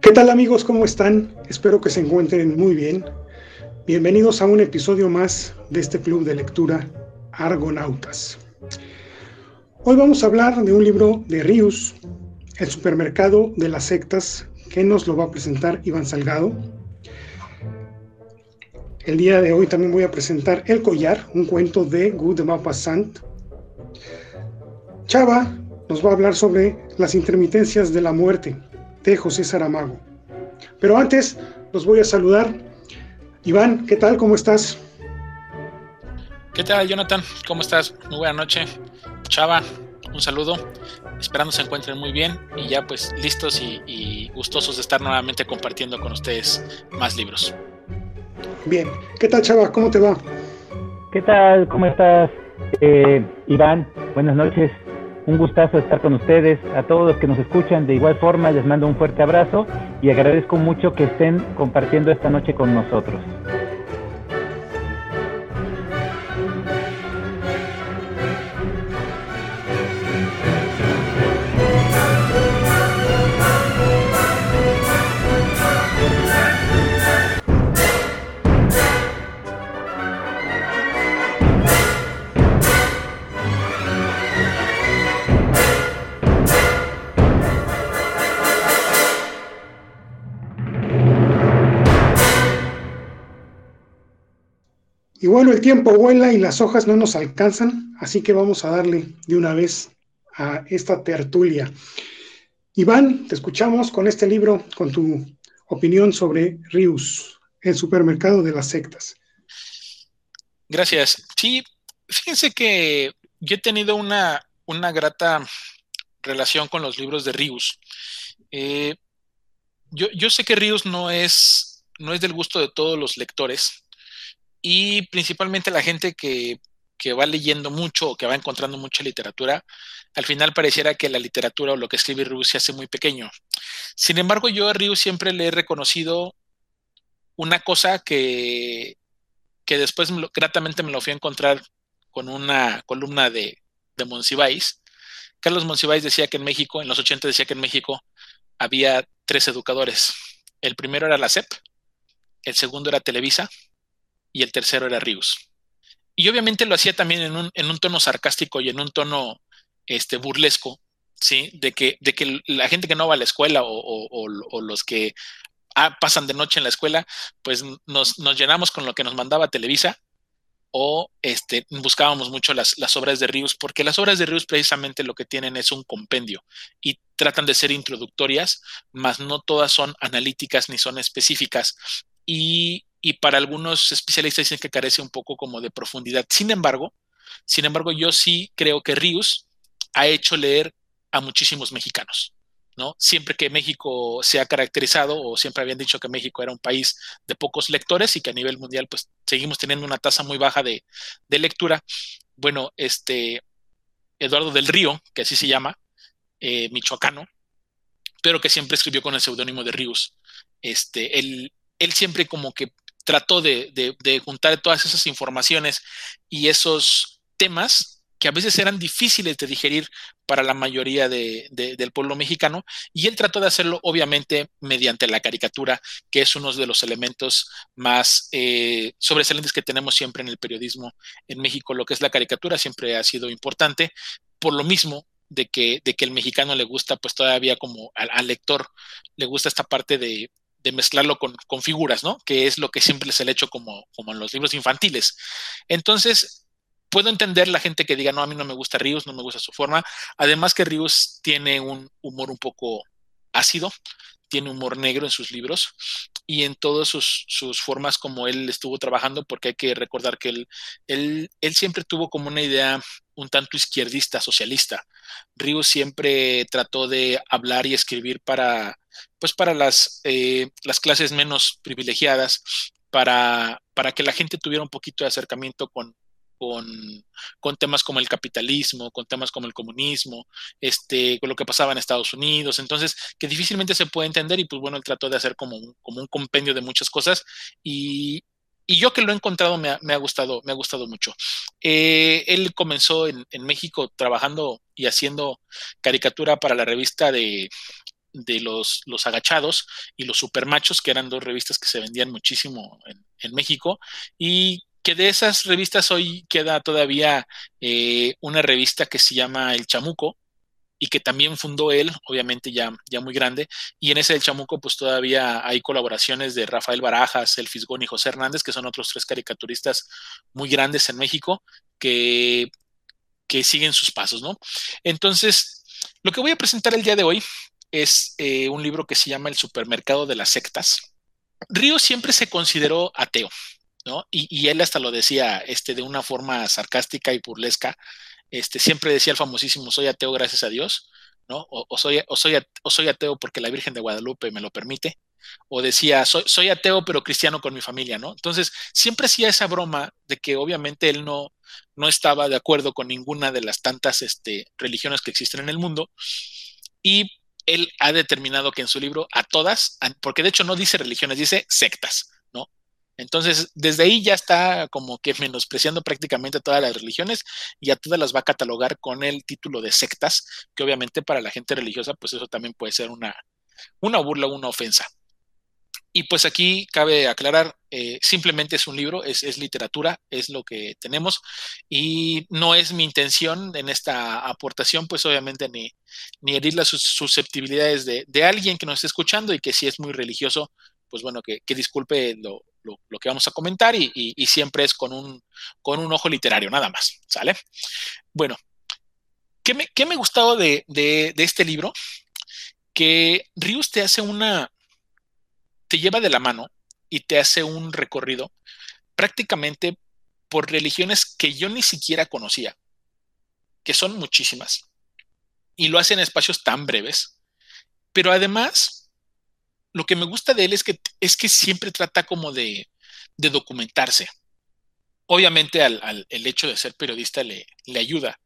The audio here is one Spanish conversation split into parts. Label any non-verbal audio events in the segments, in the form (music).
¿Qué tal amigos? ¿Cómo están? Espero que se encuentren muy bien. Bienvenidos a un episodio más de este club de lectura Argonautas. Hoy vamos a hablar de un libro de Rius, El supermercado de las sectas, que nos lo va a presentar Iván Salgado. El día de hoy también voy a presentar El collar, un cuento de Good de Maupassant. Chava nos va a hablar sobre las intermitencias de la muerte, de José Saramago. Pero antes los voy a saludar. Iván, ¿qué tal? ¿Cómo estás? ¿Qué tal, Jonathan? ¿Cómo estás? Muy buena noche. Chava, un saludo. Esperando se encuentren muy bien y ya pues listos y, gustosos de estar nuevamente compartiendo con ustedes más libros. Bien. ¿Qué tal, Chava? ¿Cómo te va? ¿Qué tal? ¿Cómo estás? Eh, Iván, buenas noches. Un gustazo estar con ustedes. A todos los que nos escuchan, de igual forma, les mando un fuerte abrazo y agradezco mucho que estén compartiendo esta noche con nosotros. Y bueno, el tiempo vuela y las hojas no nos alcanzan, así que vamos a darle de una vez a esta tertulia. Iván, te escuchamos con este libro, con tu opinión sobre Rius, el supermercado de las sectas. Gracias. Sí, fíjense que yo he tenido una, una grata relación con los libros de Rius. Eh, yo, yo, sé que Rius no es, no es del gusto de todos los lectores y principalmente la gente que, va leyendo mucho o que va encontrando mucha literatura, al final pareciera que la literatura o lo que escribe Rius se hace muy pequeño. Sin embargo, yo a Rius siempre le he reconocido una cosa que, que después gratamente me lo fui a encontrar con una columna de, de. Carlos Monsiváis decía que en México, en los 80 decía que en México había tres educadores. El primero era la CEP, el segundo era Televisa y el tercero era Rius. Y obviamente lo hacía también en un, en un tono sarcástico y en un tono este, burlesco, ¿sí? De que, de que la gente que no va a la escuela o, los que ah, pasan de noche en la escuela, pues nos, llenamos con lo que nos mandaba Televisa o este, buscábamos mucho las, las, obras de Rius, porque las obras de Rius precisamente lo que tienen es un compendio y tratan de ser introductorias, mas no todas son analíticas ni son específicas. Y y para algunos especialistas dicen que carece un poco como de profundidad. Sin embargo, sin embargo, yo sí creo que Rius ha hecho leer a muchísimos mexicanos. ¿no? Siempre que México se ha caracterizado o siempre habían dicho que México era un país de pocos lectores y que a nivel mundial pues seguimos teniendo una tasa muy baja de, lectura. Bueno, este Eduardo del Río, que así se llama, eh, michoacano, pero que siempre escribió con el seudónimo de Rius. Este, él, él siempre como que trató de, juntar todas esas informaciones y esos temas que a veces eran difíciles de digerir para la mayoría del pueblo mexicano, y él trató de hacerlo obviamente mediante la caricatura, que es uno de los elementos más eh, sobresalientes que tenemos siempre en el periodismo en México. Lo que es la caricatura siempre ha sido importante, por lo mismo de que, de que el mexicano le gusta, pues todavía como al lector, le gusta esta parte de, de mezclarlo con, figuras, ¿no? Que es lo que siempre se le ha hecho como, como en los libros infantiles. Entonces, puedo entender la gente que diga, no, a mí no me gusta Rius, no me gusta su forma. Además que Rius tiene un humor un poco ácido, tiene humor negro en sus libros y en todas sus, formas como él estuvo trabajando, porque hay que recordar que él, él, él siempre tuvo como una idea un tanto izquierdista, socialista. Rius siempre trató de hablar y escribir para, pues para las, eh, las clases menos privilegiadas, para, para que la gente tuviera un poquito de acercamiento con, con, temas como el capitalismo, con temas como el comunismo, este, con lo que pasaba en Estados Unidos, entonces, que difícilmente se puede entender y pues bueno, él trató de hacer como un, como un compendio de muchas cosas y, y yo que lo he encontrado me ha, gustado, me ha gustado mucho. Eh, él comenzó en, México trabajando y haciendo caricatura para la revista de, los, los, agachados y los supermachos, que eran dos revistas que se vendían muchísimo en, México, y que de esas revistas hoy queda todavía eh, una revista que se llama El Chamuco, y que también fundó él, obviamente ya, ya muy grande, y en ese del Chamuco pues todavía hay colaboraciones de Rafael Barajas, El Fisgón y José Hernández, que son otros tres caricaturistas muy grandes en México que, que siguen sus pasos, ¿no? Entonces, lo que voy a presentar el día de hoy es eh, un libro que se llama El supermercado de las sectas. Río siempre se consideró ateo, ¿no? Y, él hasta lo decía este, de una forma sarcástica y burlesca, este, siempre decía el famosísimo, soy ateo gracias a Dios, ¿no? O, soy, ateo porque la Virgen de Guadalupe me lo permite, o decía, soy, soy, ateo pero cristiano con mi familia, ¿no? Entonces, siempre hacía esa broma de que obviamente él no, no estaba de acuerdo con ninguna de las tantas este, religiones que existen en el mundo, y él ha determinado que en su libro a todas, porque de hecho no dice religiones, dice sectas, entonces, desde ahí ya está como que menospreciando prácticamente todas las religiones y a todas las va a catalogar con el título de sectas, que obviamente para la gente religiosa, pues eso también puede ser una, una burla, una ofensa. Y pues aquí cabe aclarar, eh, simplemente es un libro, es, literatura, es lo que tenemos y no es mi intención en esta aportación, pues obviamente ni, ni herir las susceptibilidades de, de, alguien que nos esté escuchando y que si es muy religioso, pues bueno, que, disculpe lo, que vamos a comentar y, siempre es con un, con un ojo literario, nada más, ¿sale? Bueno, ¿qué me, qué me gustado de, este libro? Que Rius te hace una, te lleva de la mano y te hace un recorrido prácticamente por religiones que yo ni siquiera conocía, que son muchísimas, y lo hace en espacios tan breves, pero además lo que me gusta de él es que, es que siempre trata como de, documentarse. Obviamente al, el hecho de ser periodista le, le ayuda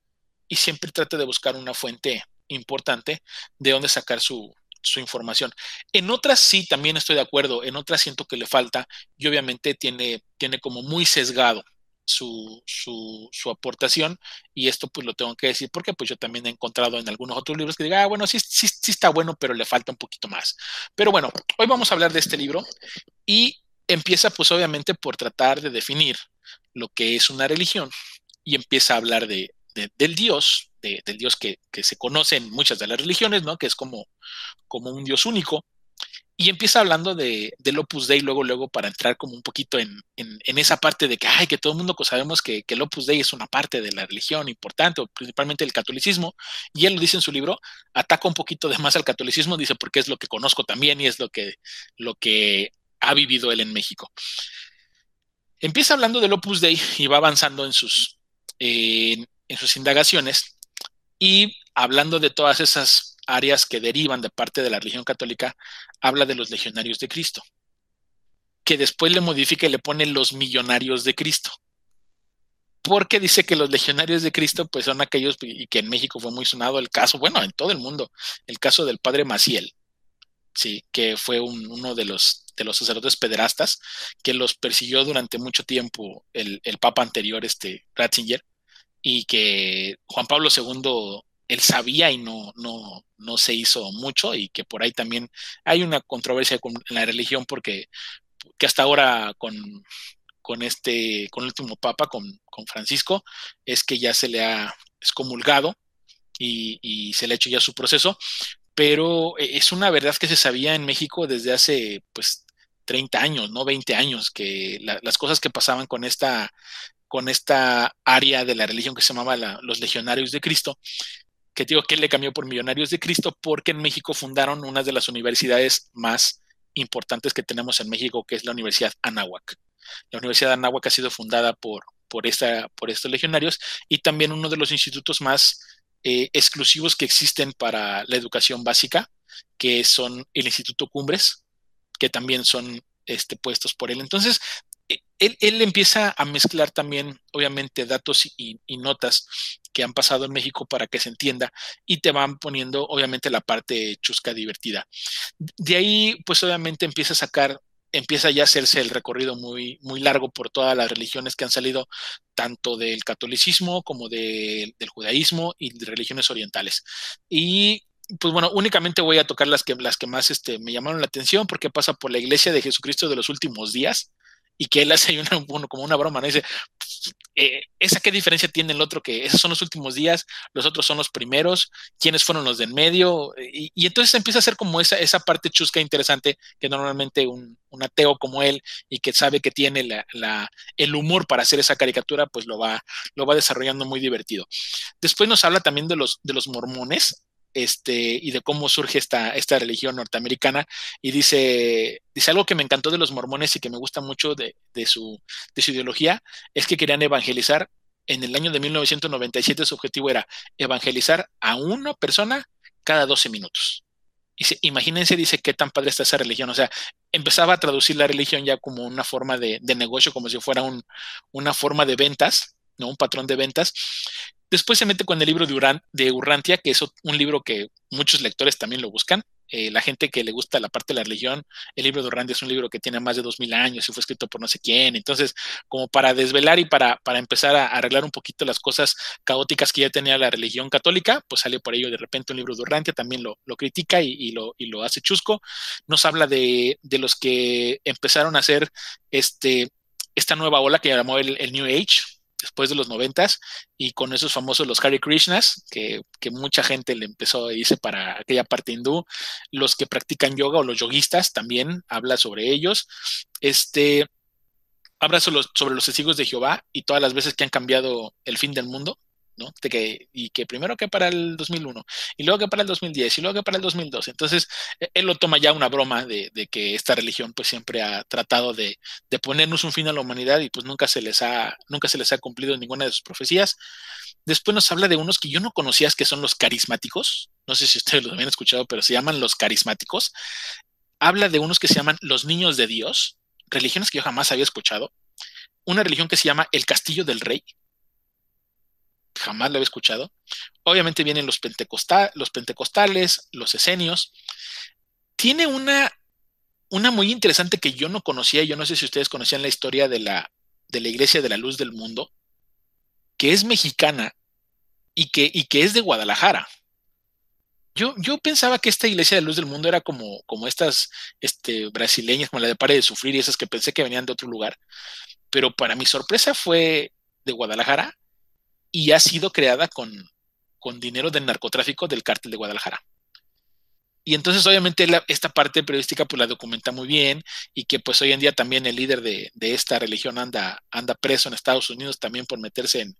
y siempre trata de buscar una fuente importante de donde sacar su, su información. En otras sí, también estoy de acuerdo, en otras siento que le falta y obviamente tiene, tiene como muy sesgado su, su, aportación y esto pues lo tengo que decir porque pues yo también he encontrado en algunos otros libros que diga, ah, bueno, sí, sí, sí está bueno, pero le falta un poquito más. Pero bueno, hoy vamos a hablar de este libro y empieza pues obviamente por tratar de definir lo que es una religión y empieza a hablar de, del Dios, del Dios que, que, se conoce en muchas de las religiones, ¿no? Que es como, como un Dios único y empieza hablando de, del Opus Dei luego, luego para entrar como un poquito en, esa parte de que, ay, que todo el mundo sabemos que, que, el Opus Dei es una parte de la religión importante, principalmente el catolicismo, y él lo dice en su libro, ataca un poquito de más al catolicismo, dice, porque es lo que conozco también y es lo que, lo que ha vivido él en México. Empieza hablando del Opus Dei y va avanzando en sus, en sus indagaciones y hablando de todas esas áreas que derivan de parte de la religión católica, habla de los legionarios de Cristo, que después le modifica y le pone los millonarios de Cristo. Porque dice que los legionarios de Cristo, pues son aquellos, y que en México fue muy sonado el caso, bueno, en todo el mundo, el caso del padre Maciel, sí, que fue uno de los, de los sacerdotes pederastas, que los persiguió durante mucho tiempo el, el papa anterior, este Ratzinger, y que Juan Pablo II él sabía y no, no, no se hizo mucho y que por ahí también hay una controversia con la religión porque que hasta ahora con, con este, con el último papa, con, con, Francisco, es que ya se le ha excomulgado y, se le ha hecho ya su proceso, pero es una verdad que se sabía en México desde hace pues 30 años, no 20 años, que las cosas que pasaban con esta con esta área de la religión que se llamaba los legionarios de Cristo, que digo que él le cambió por Millonarios de Cristo porque en México fundaron una de las universidades más importantes que tenemos en México, que es la Universidad Anáhuac. La Universidad Anáhuac ha sido fundada por, por, esta, por estos legionarios y también uno de los institutos más eh, exclusivos que existen para la educación básica, que son el Instituto Cumbres, que también son este, puestos por él. Entonces, e, él, empieza a mezclar también, obviamente, datos y, notas que han pasado en México para que se entienda y te van poniendo, obviamente, la parte chusca divertida. De ahí, pues, obviamente, empieza a sacar empieza ya a hacerse el recorrido muy, muy largo por todas las religiones que han salido, tanto del catolicismo como del judaísmo y de religiones orientales. Y pues bueno, únicamente voy a tocar las que, las que más este, me llamaron la atención porque pasa por la iglesia de Jesucristo de los últimos días y que él hace una, (laughs) como una broma, ¿no? Dice, eh, ¿esa qué diferencia tiene el otro? Que esos son los últimos días, los otros son los primeros, ¿quiénes fueron los de en medio? Y, entonces empieza a ser como esa, esa parte chusca interesante que normalmente un, ateo como él y que sabe que tiene la, el humor para hacer esa caricatura, pues lo va, lo va desarrollando muy divertido. Después nos habla también de los, de los mormones, este, y de cómo surge esta, esta religión norteamericana. Y dice, dice algo que me encantó de los mormones y que me gusta mucho de, su, de su ideología, es que querían evangelizar. En el año de 1997 su objetivo era evangelizar a una persona cada 12 minutos. Y imagínense, dice, qué tan padre está esa religión. O sea, empezaba a traducir la religión ya como una forma de, negocio, como si fuera un, una forma de ventas, ¿no? Un patrón de ventas. Después se mete con el libro de, de Urrantia, que es un libro que muchos lectores también lo buscan. Eh, la gente que le gusta la parte de la religión, el libro de Urrantia es un libro que tiene más de dos mil años y fue escrito por no sé quién. Entonces, como para desvelar y para, empezar a arreglar un poquito las cosas caóticas que ya tenía la religión católica, pues sale por ello de repente un libro de Urrantia, también lo, critica y, lo, hace chusco. Nos habla de, los que empezaron a hacer este, esta nueva ola que llamó el New Age, después de los noventas y con esos famosos los Hare Krishnas, que, mucha gente le empezó a irse para aquella parte hindú, los que practican yoga o los yoguistas también habla sobre ellos. Este habla sobre los testigos de Jehová y todas las veces que han cambiado el fin del mundo. Que, y que primero que para el 2001, y luego que para el 2010, y luego que para el 2012. Entonces, e, él lo toma ya una broma de, que esta religión pues siempre ha tratado de, ponernos un fin a la humanidad y pues nunca se les ha, nunca se les ha cumplido ninguna de sus profecías. Después nos habla de unos que yo no conocía, que son los carismáticos. No sé si ustedes lo habían escuchado, pero se llaman los carismáticos. Habla de unos que se llaman los niños de Dios, religiones que yo jamás había escuchado. Una religión que se llama el Castillo del Rey, jamás lo había escuchado. Obviamente vienen los, los pentecostales, los esenios. Tiene una, una muy interesante que yo no conocía, yo no sé si ustedes conocían la historia de la, de la Iglesia de la Luz del Mundo, que es mexicana y que, y que es de Guadalajara. Yo, yo, pensaba que esta iglesia de luz del mundo era como, como estas este, brasileñas, como la de Pare de Sufrir y esas que pensé que venían de otro lugar. Pero para mi sorpresa fue de Guadalajara y ha sido creada con, con dinero del narcotráfico del cártel de Guadalajara. Y entonces obviamente esta parte periodística pues la documenta muy bien y que pues hoy en día también el líder de, de esta religión anda, anda preso en Estados Unidos también por meterse en,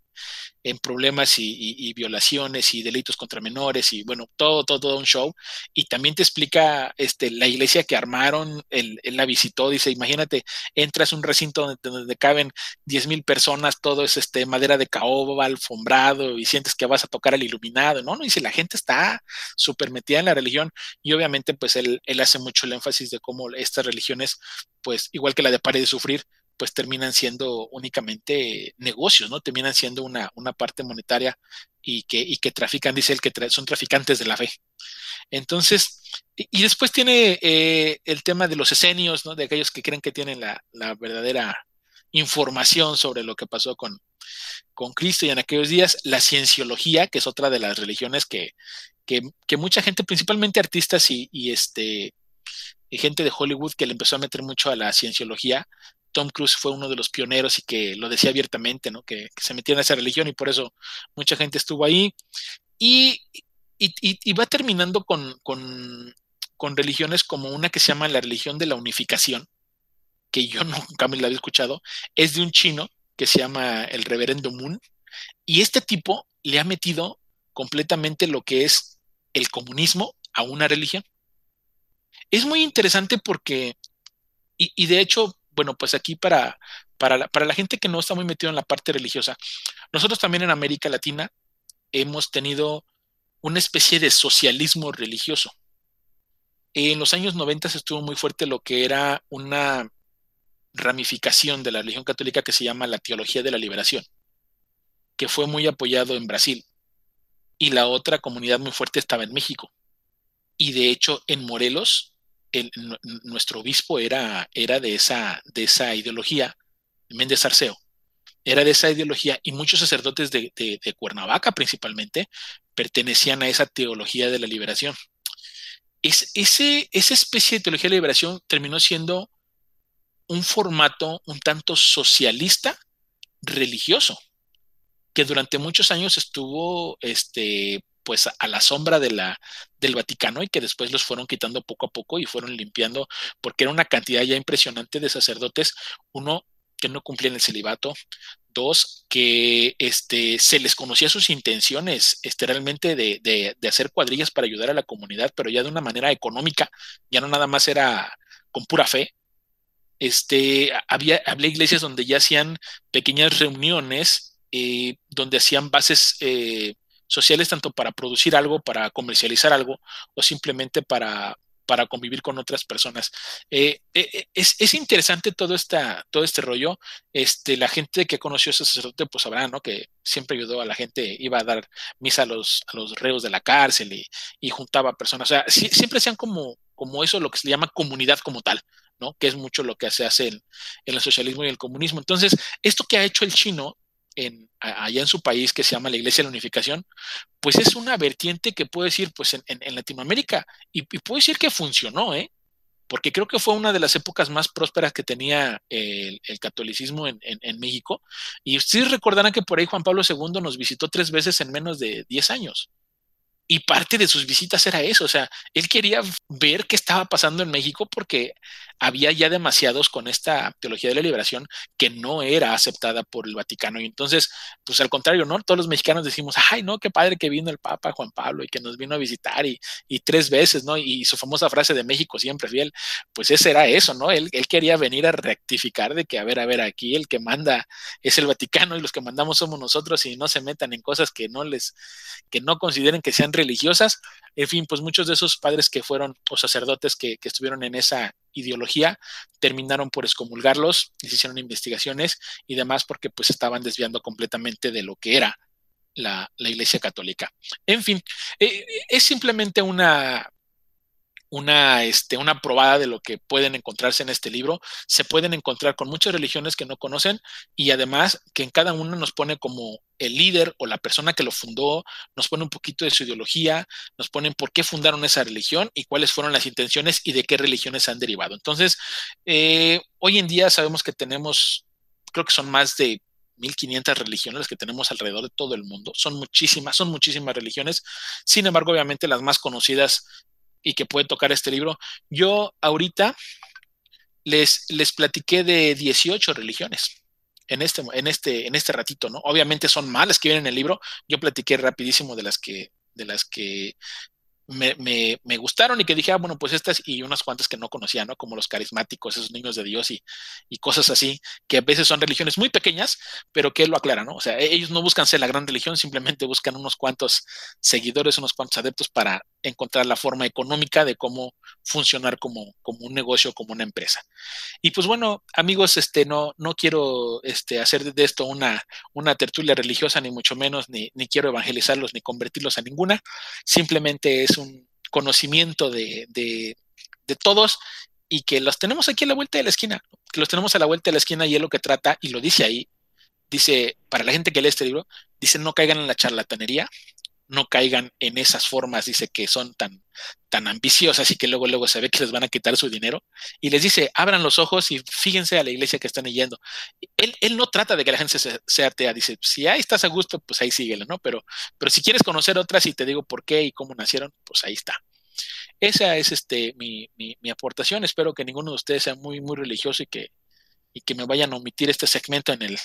en problemas y, violaciones y delitos contra menores y bueno, todo, todo, todo un show. Y también te explica este, la iglesia que armaron, él, la visitó, dice, imagínate, entras a un recinto donde, donde caben 10 mil personas, todo es este, madera de caoba, alfombrado y sientes que vas a tocar el iluminado, ¿no? no dice, la gente está súper metida en la religión y obviamente pues él, él hace mucho el énfasis de cómo estas religiones, pues igual que la de Pare de Sufrir, pues terminan siendo únicamente negocios, ¿no? Terminan siendo una, una parte monetaria y que, y que trafican, dice él, que son traficantes de la fe. Entonces, y, después tiene eh, el tema de los esenios, ¿no? De aquellos que creen que tienen la, verdadera información sobre lo que pasó con, con Cristo y en aquellos días, la cienciología, que es otra de las religiones que, que, que mucha gente, principalmente artistas y este y gente de Hollywood que le empezó a meter mucho a la cienciología, Tom Cruise fue uno de los pioneros y que lo decía abiertamente, ¿no? Que, se metía en esa religión y por eso mucha gente estuvo ahí. Y, va terminando con, religiones como una que se llama la religión de la unificación, que yo (laughs) nunca me la había escuchado, es de un chino que se llama el reverendo Moon, y este tipo le ha metido completamente lo que es el comunismo a una religión. Es muy interesante porque, y de hecho bueno, pues aquí para, para, la, gente que no está muy metido en la parte religiosa, nosotros también en América Latina hemos tenido una especie de socialismo religioso. En los años 90 estuvo muy fuerte lo que era una ramificación de la religión católica que se llama la teología de la liberación, que fue muy apoyado en Brasil. Y la otra comunidad muy fuerte estaba en México. Y de hecho en Morelos nuestro obispo era, era de, esa, de esa ideología, Méndez Arceo, era de esa ideología y muchos sacerdotes de, Cuernavaca principalmente pertenecían a esa teología de la liberación. Es, ese, esa especie de teología de liberación terminó siendo un formato un tanto socialista religioso, que durante muchos años estuvo este, pues a la sombra de del Vaticano y que después los fueron quitando poco a poco y fueron limpiando porque era una cantidad ya impresionante de sacerdotes, uno que no cumplían el celibato, dos que este, se les conocía sus intenciones este, realmente de, de, hacer cuadrillas para ayudar a la comunidad, pero ya de una manera económica, ya no nada más era con pura fe. Este, había, había iglesias donde ya hacían pequeñas reuniones eh, donde hacían bases eh, sociales tanto para producir algo, para comercializar algo o simplemente para, para convivir con otras personas. Eh, eh, eh, es, interesante todo, esta, todo este rollo. Este, la gente que conoció a ese sacerdote, pues sabrá, ¿no? Que siempre ayudó a la gente, iba a dar misa a los, a los reos de la cárcel y, juntaba personas. O sea, siempre sean como, como eso, lo que se llama comunidad como tal. ¿no? que es mucho lo que se hace en el socialismo y el comunismo. Entonces, esto que ha hecho el chino allá en su país que se llama la Iglesia de la Unificación, pues es una vertiente que puede decir, pues en, Latinoamérica, y, y puedo decir que funcionó, ¿eh? porque creo que fue una de las épocas más prósperas que tenía el, catolicismo en, México. Y ustedes recordarán que por ahí Juan Pablo II nos visitó tres veces en menos de 10 años. Y parte de sus visitas era eso, o sea, él quería ver qué estaba pasando en México porque había ya demasiados con esta teología de la liberación que no era aceptada por el Vaticano. Y entonces, pues al contrario, ¿no? Todos los mexicanos decimos, ay, no, qué padre que vino el Papa Juan Pablo y que nos vino a visitar y, y tres veces, ¿no? Y su famosa frase de México siempre fiel, pues ese era eso, ¿no? Él, él quería venir a rectificar de que, a ver, a ver, aquí el que manda es el Vaticano y los que mandamos somos nosotros y no se metan en cosas que no les, que no consideren que sean religiosas. En fin, pues muchos de esos padres que fueron o sacerdotes que, estuvieron en esa ideología, terminaron por excomulgarlos, les hicieron investigaciones y demás porque pues estaban desviando completamente de lo que era la, Iglesia Católica. En fin, eh, es simplemente una, una, este, una probada de lo que pueden encontrarse en este libro. Se pueden encontrar con muchas religiones que no conocen y además que en cada uno nos pone como el líder o la persona que lo fundó, nos pone un poquito de su ideología, nos ponen por qué fundaron esa religión y cuáles fueron las intenciones y de qué religiones han derivado. Entonces, eh, hoy en día sabemos que tenemos, creo que son más de 1500 religiones las que tenemos alrededor de todo el mundo. Son muchísimas, son muchísimas religiones. Sin embargo, obviamente las más conocidas y que puede tocar este libro. Yo ahorita les, les platiqué de 18 religiones en este, en, este, en este ratito, ¿no? Obviamente son malas que vienen en el libro. Yo platiqué rapidísimo de las que, de las que me, me, me, gustaron y que dije, ah, bueno, pues estas y unas cuantas que no conocía, ¿no? Como los carismáticos, esos niños de Dios y, y, cosas así, que a veces son religiones muy pequeñas, pero que lo aclara, ¿no? O sea, ellos no buscan ser la gran religión, simplemente buscan unos cuantos seguidores, unos cuantos adeptos para encontrar la forma económica de cómo funcionar como, como un negocio, como una empresa. Y pues bueno, amigos, este, no, no quiero este, hacer de esto una, una tertulia religiosa, ni mucho menos, ni, ni quiero evangelizarlos, ni convertirlos a ninguna, simplemente es un conocimiento de, de, de todos y que los tenemos aquí a la vuelta de la esquina, que los tenemos a la vuelta de la esquina y es lo que trata, y lo dice ahí, dice, para la gente que lee este libro, dice no caigan en la charlatanería, no caigan en esas formas, dice que son tan, tan ambiciosas y que luego, luego se ve que les van a quitar su dinero. Y les dice, abran los ojos y fíjense a la iglesia que están yendo. Él, él no trata de que la gente se, sea atea, dice, si ahí estás a gusto, pues ahí síguele, ¿no? Pero, pero si quieres conocer otras y te digo por qué y cómo nacieron, pues ahí está. Esa es este, mi, mi, mi aportación. Espero que ninguno de ustedes sea muy, muy religioso y que, y que me vayan a omitir este segmento en el,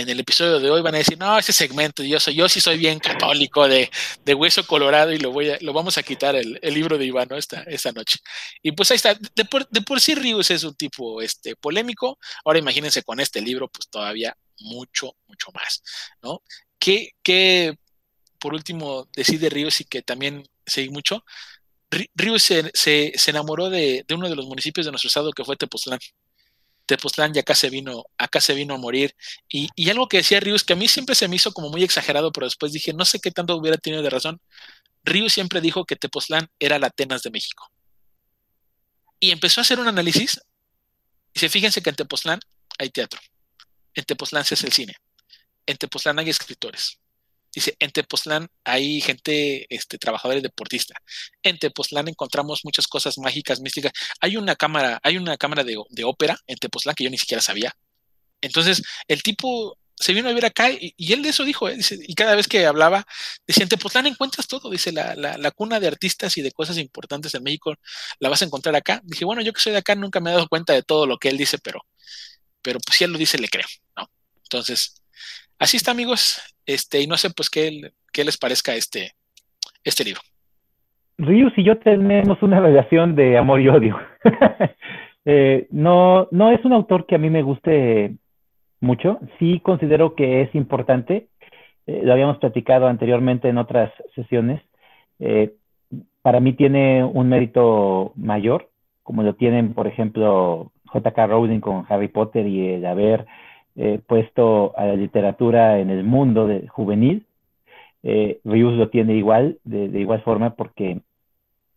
en el episodio de hoy van a decir, no, ese segmento, yo, soy, yo sí soy bien católico de, de hueso colorado y lo, voy a, lo vamos a quitar el, el libro de Iván esta, esta noche. Y pues ahí está, de por, de por sí Rius es un tipo este, polémico, ahora imagínense con este libro, pues todavía mucho, mucho más, ¿no? Que, que por último, decide Ríos y que también seguí mucho, Ríos se, se, se enamoró de, de, uno de los municipios de nuestro estado que fue Tepoztlán. Tepoztlán ya acá se vino, acá se vino a morir. Y, y, algo que decía Rius, que a mí siempre se me hizo como muy exagerado, pero después dije, no sé qué tanto hubiera tenido de razón. Rius siempre dijo que Tepoztlán era la Atenas de México. Y empezó a hacer un análisis. Y se fíjense que en Tepoztlán hay teatro. En Tepoztlán se hace el cine. En Tepoztlán hay escritores. Dice, en Tepoztlán hay gente, este, trabajadores deportistas. En Tepoztlán encontramos muchas cosas mágicas, místicas. Hay una cámara, hay una cámara de, de ópera en Tepoztlán que yo ni siquiera sabía. Entonces, el tipo se vino a ver acá y, él de eso dijo, ¿eh? y cada vez que hablaba, decía, en Tepoztlán encuentras todo, dice, la, la, cuna de artistas y de cosas importantes en México la vas a encontrar acá. Dije, bueno, yo que soy de acá nunca me he dado cuenta de todo lo que él dice, pero, pero pues si él lo dice, le creo, ¿no? Entonces, así está, amigos, este, y no sé pues qué, qué les parezca este, este libro. Rius y yo tenemos una relación de amor y odio. (laughs) Eh, no, no es un autor que a mí me guste mucho. Sí considero que es importante. Eh, lo habíamos platicado anteriormente en otras sesiones. Eh, para mí tiene un mérito mayor, como lo tienen, por ejemplo, J.K. Rowling con Harry Potter y el haber eh, puesto a la literatura en el mundo juvenil. Eh, lo tiene igual, de, igual forma, porque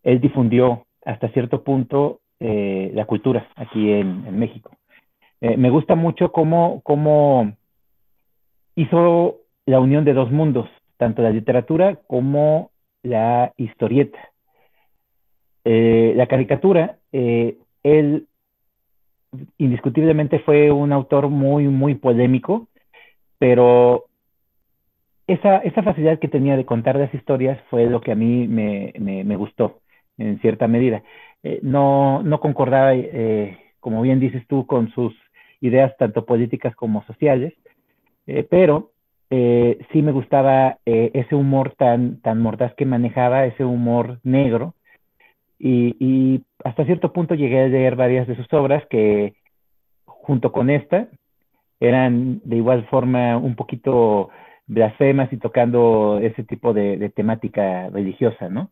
él difundió hasta cierto punto la cultura aquí en México. Eh, me gusta mucho cómo, cómo hizo la unión de dos mundos, tanto la literatura como la historieta. Eh, la caricatura, eh, él indiscutiblemente fue un autor muy, muy polémico, pero esa, esa facilidad que tenía de contar las historias fue lo que a mí me, me, gustó en cierta medida. no, no concordaba, como bien dices tú, con sus ideas tanto políticas como sociales, eh, pero eh, sí me gustaba eh, ese humor tan, tan mordaz que manejaba, ese humor negro, y, hasta cierto punto llegué a leer varias de sus obras que junto con esta eran de igual forma un poquito blasfemas y tocando ese tipo de, temática religiosa, ¿no?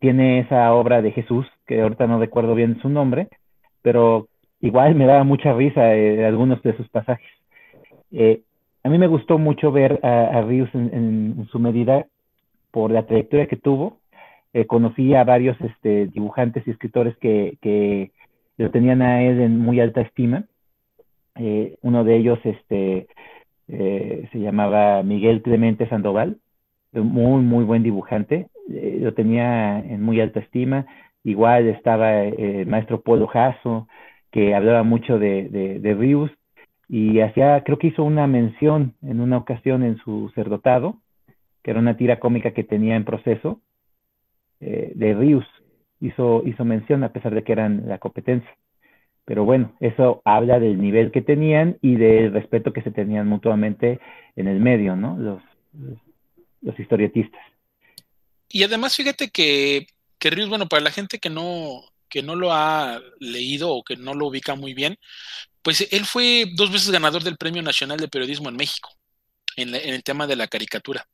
tiene esa obra de Jesús, que ahorita no recuerdo bien su nombre, pero igual me daba mucha risa eh, algunos de sus pasajes. Eh, a mí me gustó mucho ver a, a en, su medida por la trayectoria que tuvo. Eh, conocí a varios este, dibujantes y escritores que, que, lo tenían a él en muy alta estima. uno de ellos este, se llamaba Miguel Clemente Sandoval, muy, muy buen dibujante. lo tenía en muy alta estima. Igual estaba el maestro Polo Jasso, que hablaba mucho de, de, Rius y hacía, creo que hizo una mención en una ocasión en su cerdotado, que era una tira cómica que tenía en proceso, eh, de Rius. Hizo, hizo mención a pesar de que eran la competencia. Pero bueno, eso habla del nivel que tenían y del respeto que se tenían mutuamente en el medio, ¿no? Los, los, historietistas. Y además, fíjate que, que Rius, bueno, para la gente que no, que no lo ha leído o que no lo ubica muy bien, pues él fue dos veces ganador del Premio Nacional de Periodismo en México, en, el tema de la caricatura.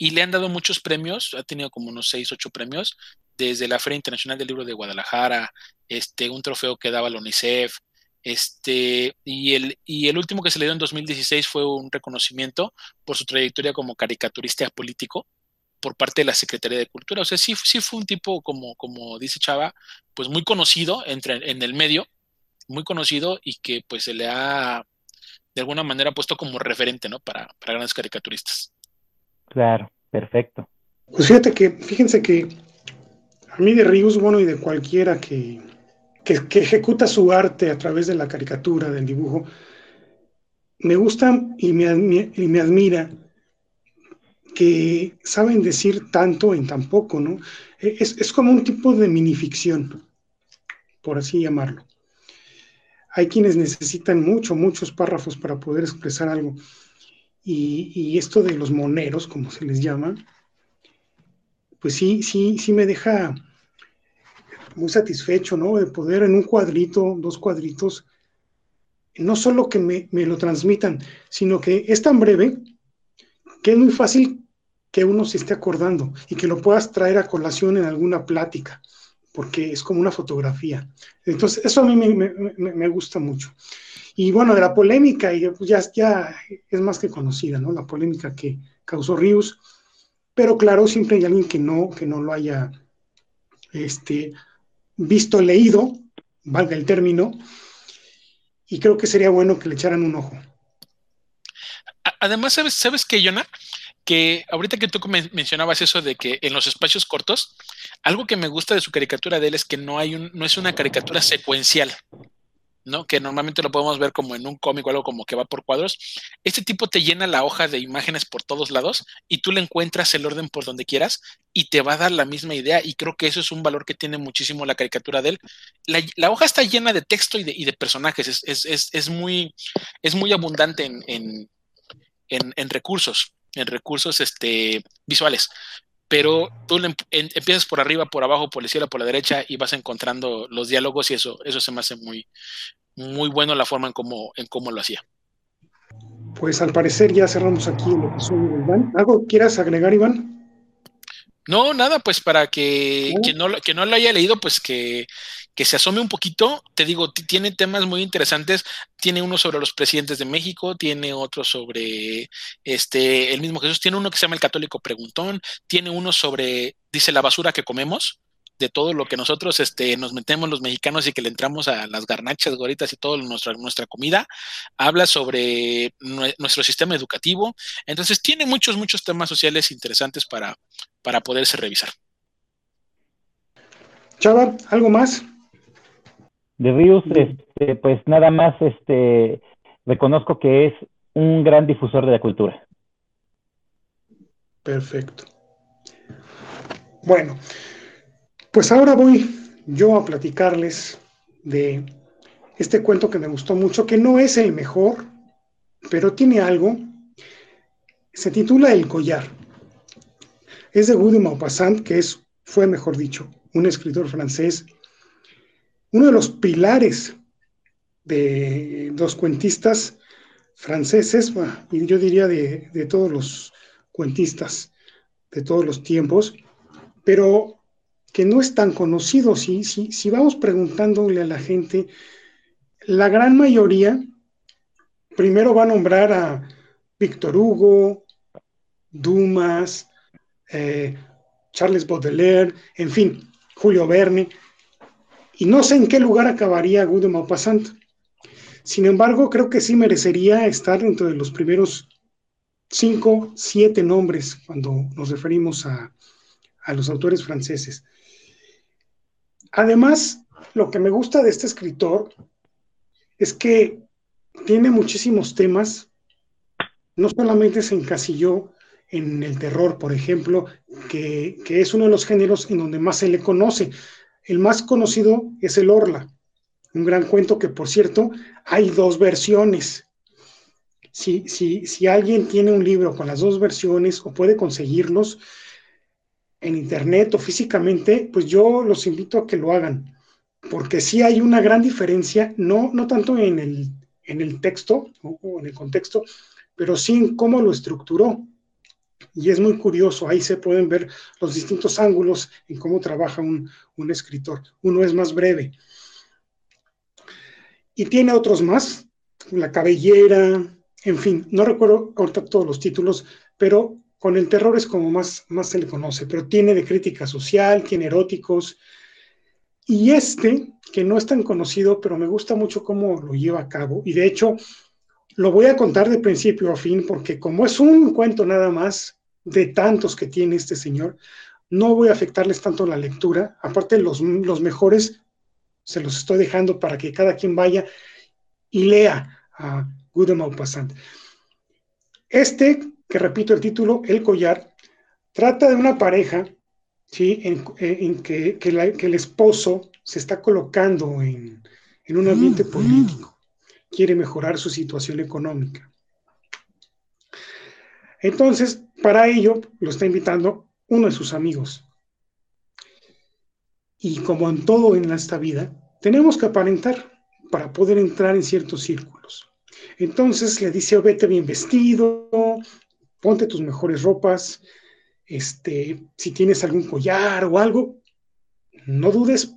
Y le han dado muchos premios, ha tenido como unos seis, ocho premios, desde la Feria Internacional del Libro de Guadalajara, este, un trofeo que daba la UNICEF, este, y el, y el último que se le dio en 2016 fue un reconocimiento por su trayectoria como caricaturista político, por parte de la Secretaría de Cultura. O sea, sí, sí fue un tipo, como, como dice Chava, pues muy conocido entre, en el medio, muy conocido y que pues se le ha de alguna manera puesto como referente, ¿no? Para, para grandes caricaturistas. Claro, perfecto. Pues fíjate que, fíjense que a mí de Ríos, bueno, y de cualquiera que, que, ejecuta su arte a través de la caricatura, del dibujo, me gusta y me, y me admira que saben decir tanto en tan poco, ¿no? E, es, como un tipo de minificción, por así llamarlo. Hay quienes necesitan mucho, muchos párrafos para poder expresar algo. Y, esto de los moneros, como se les llama, pues sí, sí, sí me deja muy satisfecho, ¿no? De poder en un cuadrito, dos cuadritos, no solo que me, lo transmitan, sino que es tan breve que es muy fácil que uno se esté acordando y que lo puedas traer a colación en alguna plática, porque es como una fotografía. Entonces, eso a mí me, gusta mucho. Y bueno, de la polémica, y pues ya, ya es más que conocida, ¿no? La polémica que causó Rius, pero claro, siempre hay alguien que no, que no lo haya este, visto, leído, valga el término, y creo que sería bueno que le echaran un ojo. Además, ¿sabes, sabes qué, Jonah? Que ahorita que tú mencionabas eso de que en los espacios cortos, algo que me gusta de su caricatura de él es que no, hay un, no es una caricatura secuencial. Que normalmente lo podemos ver como en un cómic o algo como que va por cuadros. Este tipo te llena la hoja de imágenes por todos lados y tú le encuentras el orden por donde quieras y te va a dar la misma idea y creo que eso es un valor que tiene muchísimo la caricatura de él. La, hoja está llena de texto y de, personajes, es, muy, es muy abundante en, en, recursos, en recursos este, visuales pero tú empiezas por arriba, por abajo, por la izquierda, por la derecha y vas encontrando los diálogos y eso, eso se me hace muy, muy bueno la forma en cómo, en cómo lo hacía. Pues al parecer ya cerramos aquí el episodio de Iván. ¿Algo quieras agregar, Iván? No, nada, pues para que quien no, que no lo haya leído, pues que, que se asome un poquito. Te digo, tiene temas muy interesantes. Tiene uno sobre los presidentes de México, tiene otro sobre este, el mismo Jesús, tiene uno que se llama el católico preguntón, tiene uno sobre, dice, la basura que comemos de todo lo que nosotros este, nos metemos los mexicanos y que le entramos a las garnachas, goritas y toda nuestra, nuestra comida. Habla sobre nuestro sistema educativo. Entonces tiene muchos, muchos temas sociales interesantes para, para poderse revisar. Chava, ¿algo más? De Ríos, este, pues nada más este, reconozco que es un gran difusor de la cultura. Perfecto. Bueno, pues ahora voy yo a platicarles de este cuento que me gustó mucho, que no es el mejor, pero tiene algo. Se titula El collar. Es de Guy de Maupassant, que es, fue, mejor dicho, un escritor francés, uno de los pilares de los cuentistas franceses, y yo diría de, de todos los cuentistas de todos los tiempos, pero que no es tan conocido. Si, si, si vamos preguntándole a la gente, la gran mayoría primero va a nombrar a Víctor Hugo, Dumas, eh, Charles Baudelaire, en fin, Julio Verne, y no sé en qué lugar acabaría Guy de Maupassant. Sin embargo, creo que sí merecería estar dentro de los primeros cinco, siete nombres cuando nos referimos a, a los autores franceses. Además, lo que me gusta de este escritor es que tiene muchísimos temas, no solamente se encasilló en el terror, por ejemplo, que, es uno de los géneros en donde más se le conoce. El más conocido es el Orla, un gran cuento que, por cierto, hay dos versiones. Si, si, si alguien tiene un libro con las dos versiones o puede conseguirlos, en internet o físicamente, pues yo los invito a que lo hagan, porque sí hay una gran diferencia, no, no tanto en el, en el texto o, en el contexto, pero sí en cómo lo estructuró. Y es muy curioso, ahí se pueden ver los distintos ángulos en cómo trabaja un, un escritor. Uno es más breve. Y tiene otros más, la cabellera, en fin, no recuerdo ahorita todos los títulos, pero con el terror es como más, más se le conoce, pero tiene de crítica social, tiene eróticos. Y este, que no es tan conocido, pero me gusta mucho cómo lo lleva a cabo. Y de hecho, lo voy a contar de principio a fin, porque como es un cuento nada más de tantos que tiene este señor, no voy a afectarles tanto la lectura. Aparte, los, los mejores se los estoy dejando para que cada quien vaya y lea a Good Maupassant. Este que repito el título, El collar, trata de una pareja, ¿sí? en, eh, que, el esposo se está colocando en, un ambiente político, quiere mejorar su situación económica. Entonces, para ello, lo está invitando uno de sus amigos. Y como en todo en esta vida, tenemos que aparentar para poder entrar en ciertos círculos. Entonces le dice, vete bien vestido, ponte tus mejores ropas, este, si tienes algún collar o algo, no dudes,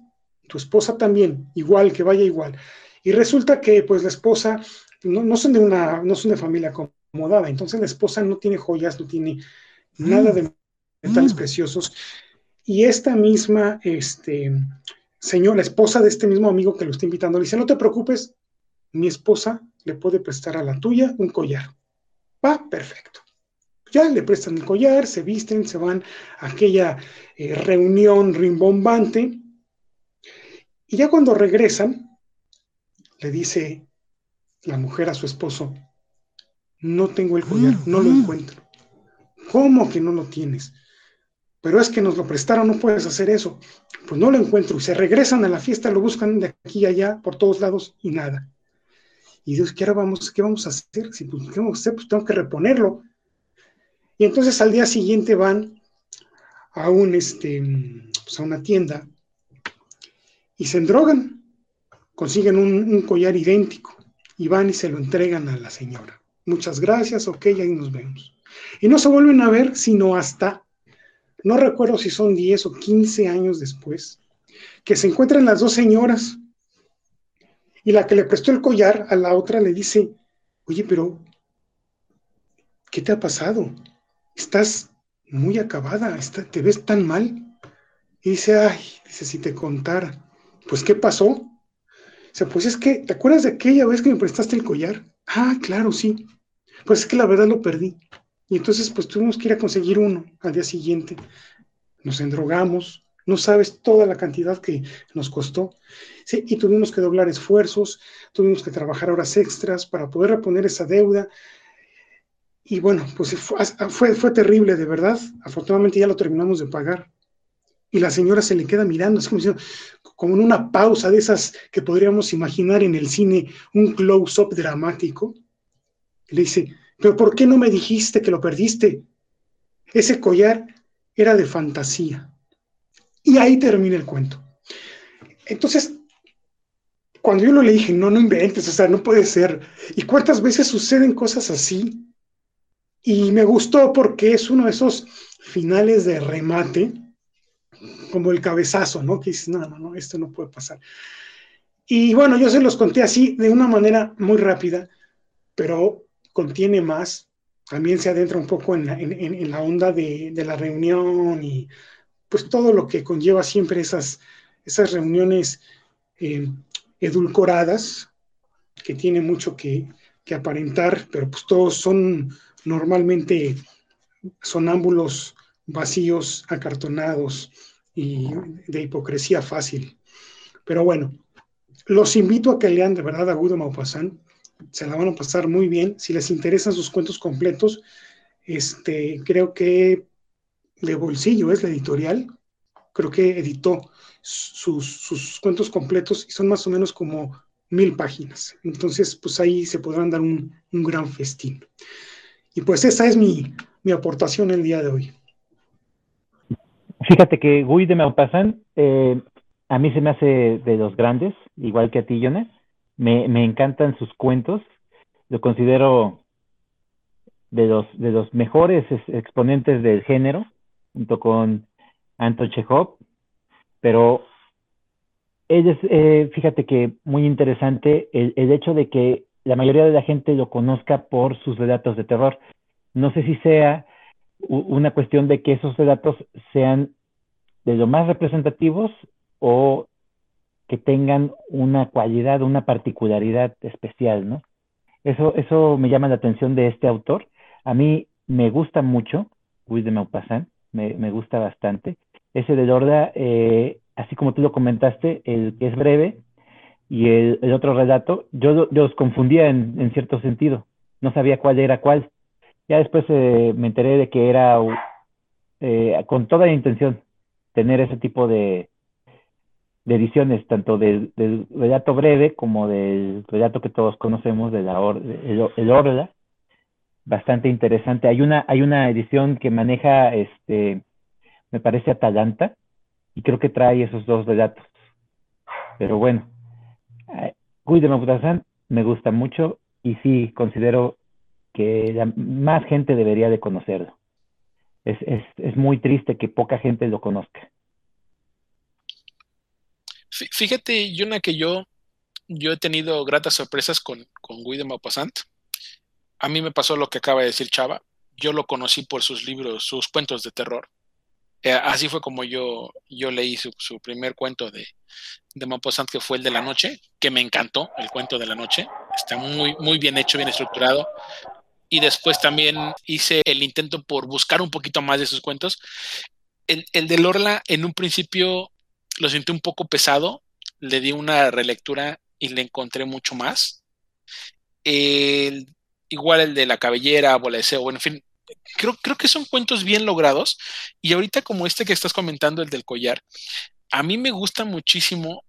tu esposa también, igual, que vaya igual. Y resulta que pues la esposa no, son de una, no son de familia acomodada, entonces la esposa no tiene joyas, no tiene nada de metales mm. preciosos. Y esta misma este, señor, la esposa de este mismo amigo que lo está invitando, le dice, no te preocupes, mi esposa le puede prestar a la tuya un collar. Va, perfecto. Ya le prestan el collar, se visten, se van a aquella eh, reunión rimbombante. Y ya cuando regresan, le dice la mujer a su esposo, no tengo el collar, no lo encuentro. ¿Cómo que no lo tienes? Pero es que nos lo prestaron, no puedes hacer eso. Pues no lo encuentro. Y se regresan a la fiesta, lo buscan de aquí y allá, por todos lados, y nada. Y Dios, ¿qué, vamos, qué vamos a hacer? Si, pues, ¿Qué vamos a hacer? Pues tengo que reponerlo. Y entonces al día siguiente van a, este, pues, a una tienda y se endrogan. Consiguen un, un collar idéntico y van y se lo entregan a la señora. Muchas gracias, ok, ahí nos vemos. Y no se vuelven a ver sino hasta, no recuerdo si son 10 o 15 años después, que se encuentran las dos señoras. Y la que le prestó el collar a la otra le dice, oye, pero, ¿qué te ha pasado? Estás muy acabada, te ves tan mal. Y dice, ay, dice, si te contara, pues, ¿qué pasó? O sea, pues es que, ¿te acuerdas de aquella vez que me prestaste el collar? Ah, claro, sí. Pues es que la verdad lo perdí. Y entonces, pues tuvimos que ir a conseguir uno al día siguiente. Nos endrogamos, no sabes toda la cantidad que nos costó. Sí, y tuvimos que doblar esfuerzos, tuvimos que trabajar horas extras para poder reponer esa deuda. Y bueno, pues fue, fue, terrible, de verdad. Afortunadamente ya lo terminamos de pagar. Y la señora se le queda mirando, es como, como en una pausa de esas que podríamos imaginar en el cine, un close-up dramático. Le dice, pero ¿por qué no me dijiste que lo perdiste? Ese collar era de fantasía. Y ahí termina el cuento. Entonces, cuando yo lo le dije, no, no inventes, o sea, no puede ser. ¿Y cuántas veces suceden cosas así? Y me gustó porque es uno de esos finales de remate, como el cabezazo, ¿no? Que dices, no, no, no, esto no puede pasar. Y bueno, yo se los conté así de una manera muy rápida, pero contiene más. También se adentra un poco en la, onda de, la reunión y pues todo lo que conlleva siempre esas, esas reuniones eh, edulcoradas, que tiene mucho que, que, aparentar, pero pues todos son normalmente sonámbulos vacíos, acartonados y de hipocresía fácil. Pero bueno, los invito a que lean de verdad a Guido Maupassant se la van a pasar muy bien. Si les interesan sus cuentos completos, este, creo que de bolsillo es la editorial. Creo que editó sus, cuentos completos y son más o menos como mil páginas. Entonces, pues ahí se podrán dar un, gran festín. Y pues esa es mi, aportación el día de hoy. Fíjate que Guy de Maupassant eh, a mí se me hace de los grandes, igual que a ti, Jonas. Me, me encantan sus cuentos. Lo considero de los, de los mejores exponentes del género, junto con Anton Chekhov. Pero ella eh, fíjate que muy interesante el, el hecho de que la mayoría de la gente lo conozca por sus relatos de terror. No sé si sea una cuestión de que esos relatos sean de lo más representativos o que tengan una cualidad, una particularidad especial, ¿no? Eso, eso me llama la atención de este autor. A mí me gusta mucho, Luis de Maupassant, me, me gusta bastante. Ese de Lorda, eh, así como tú lo comentaste, el que es breve y el, otro relato, yo, los confundía en, en, cierto sentido, no sabía cuál era cuál. Ya después eh, me enteré de que era eh, con toda la intención tener ese tipo de, ediciones tanto del, relato breve como del relato que todos conocemos de la el, Orla bastante interesante hay una hay una edición que maneja este me parece Atalanta y creo que trae esos dos relatos pero bueno Guy de me gusta mucho y sí considero que más gente debería de conocerlo es, es, es muy triste que poca gente lo conozca Fíjate, Yuna, que yo, yo he tenido gratas sorpresas con, con Guy de Maupassant. A mí me pasó lo que acaba de decir Chava. Yo lo conocí por sus libros, sus cuentos de terror. Eh, así fue como yo, yo leí su, primer cuento de, de Maupassant, que fue el de la noche, que me encantó, el cuento de la noche. Está muy, muy bien hecho, bien estructurado. Y después también hice el intento por buscar un poquito más de sus cuentos. El, el de Lorla, en un principio lo sentí un poco pesado, le di una relectura y le encontré mucho más. igual el de la cabellera, de bueno, en fin, creo, creo que son cuentos bien logrados. Y ahorita como este que estás comentando, el del collar, a mí me gusta muchísimo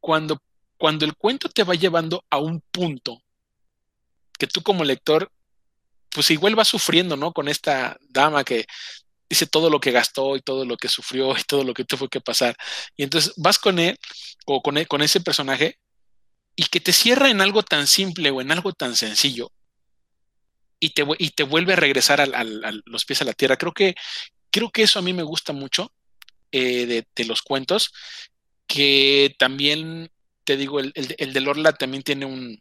cuando, cuando el cuento te va llevando a un punto que tú como lector, pues igual vas sufriendo, ¿no? Con esta dama que dice todo lo que gastó y todo lo que sufrió y todo lo que tuvo que pasar. Y entonces vas con él o con, él, con ese personaje y que te cierra en algo tan simple o en algo tan sencillo y te, y te vuelve a regresar a, los pies a la tierra. Creo que, creo que eso a mí me gusta mucho eh, de, los cuentos, que también, te digo, el, el, de Lorla también tiene un,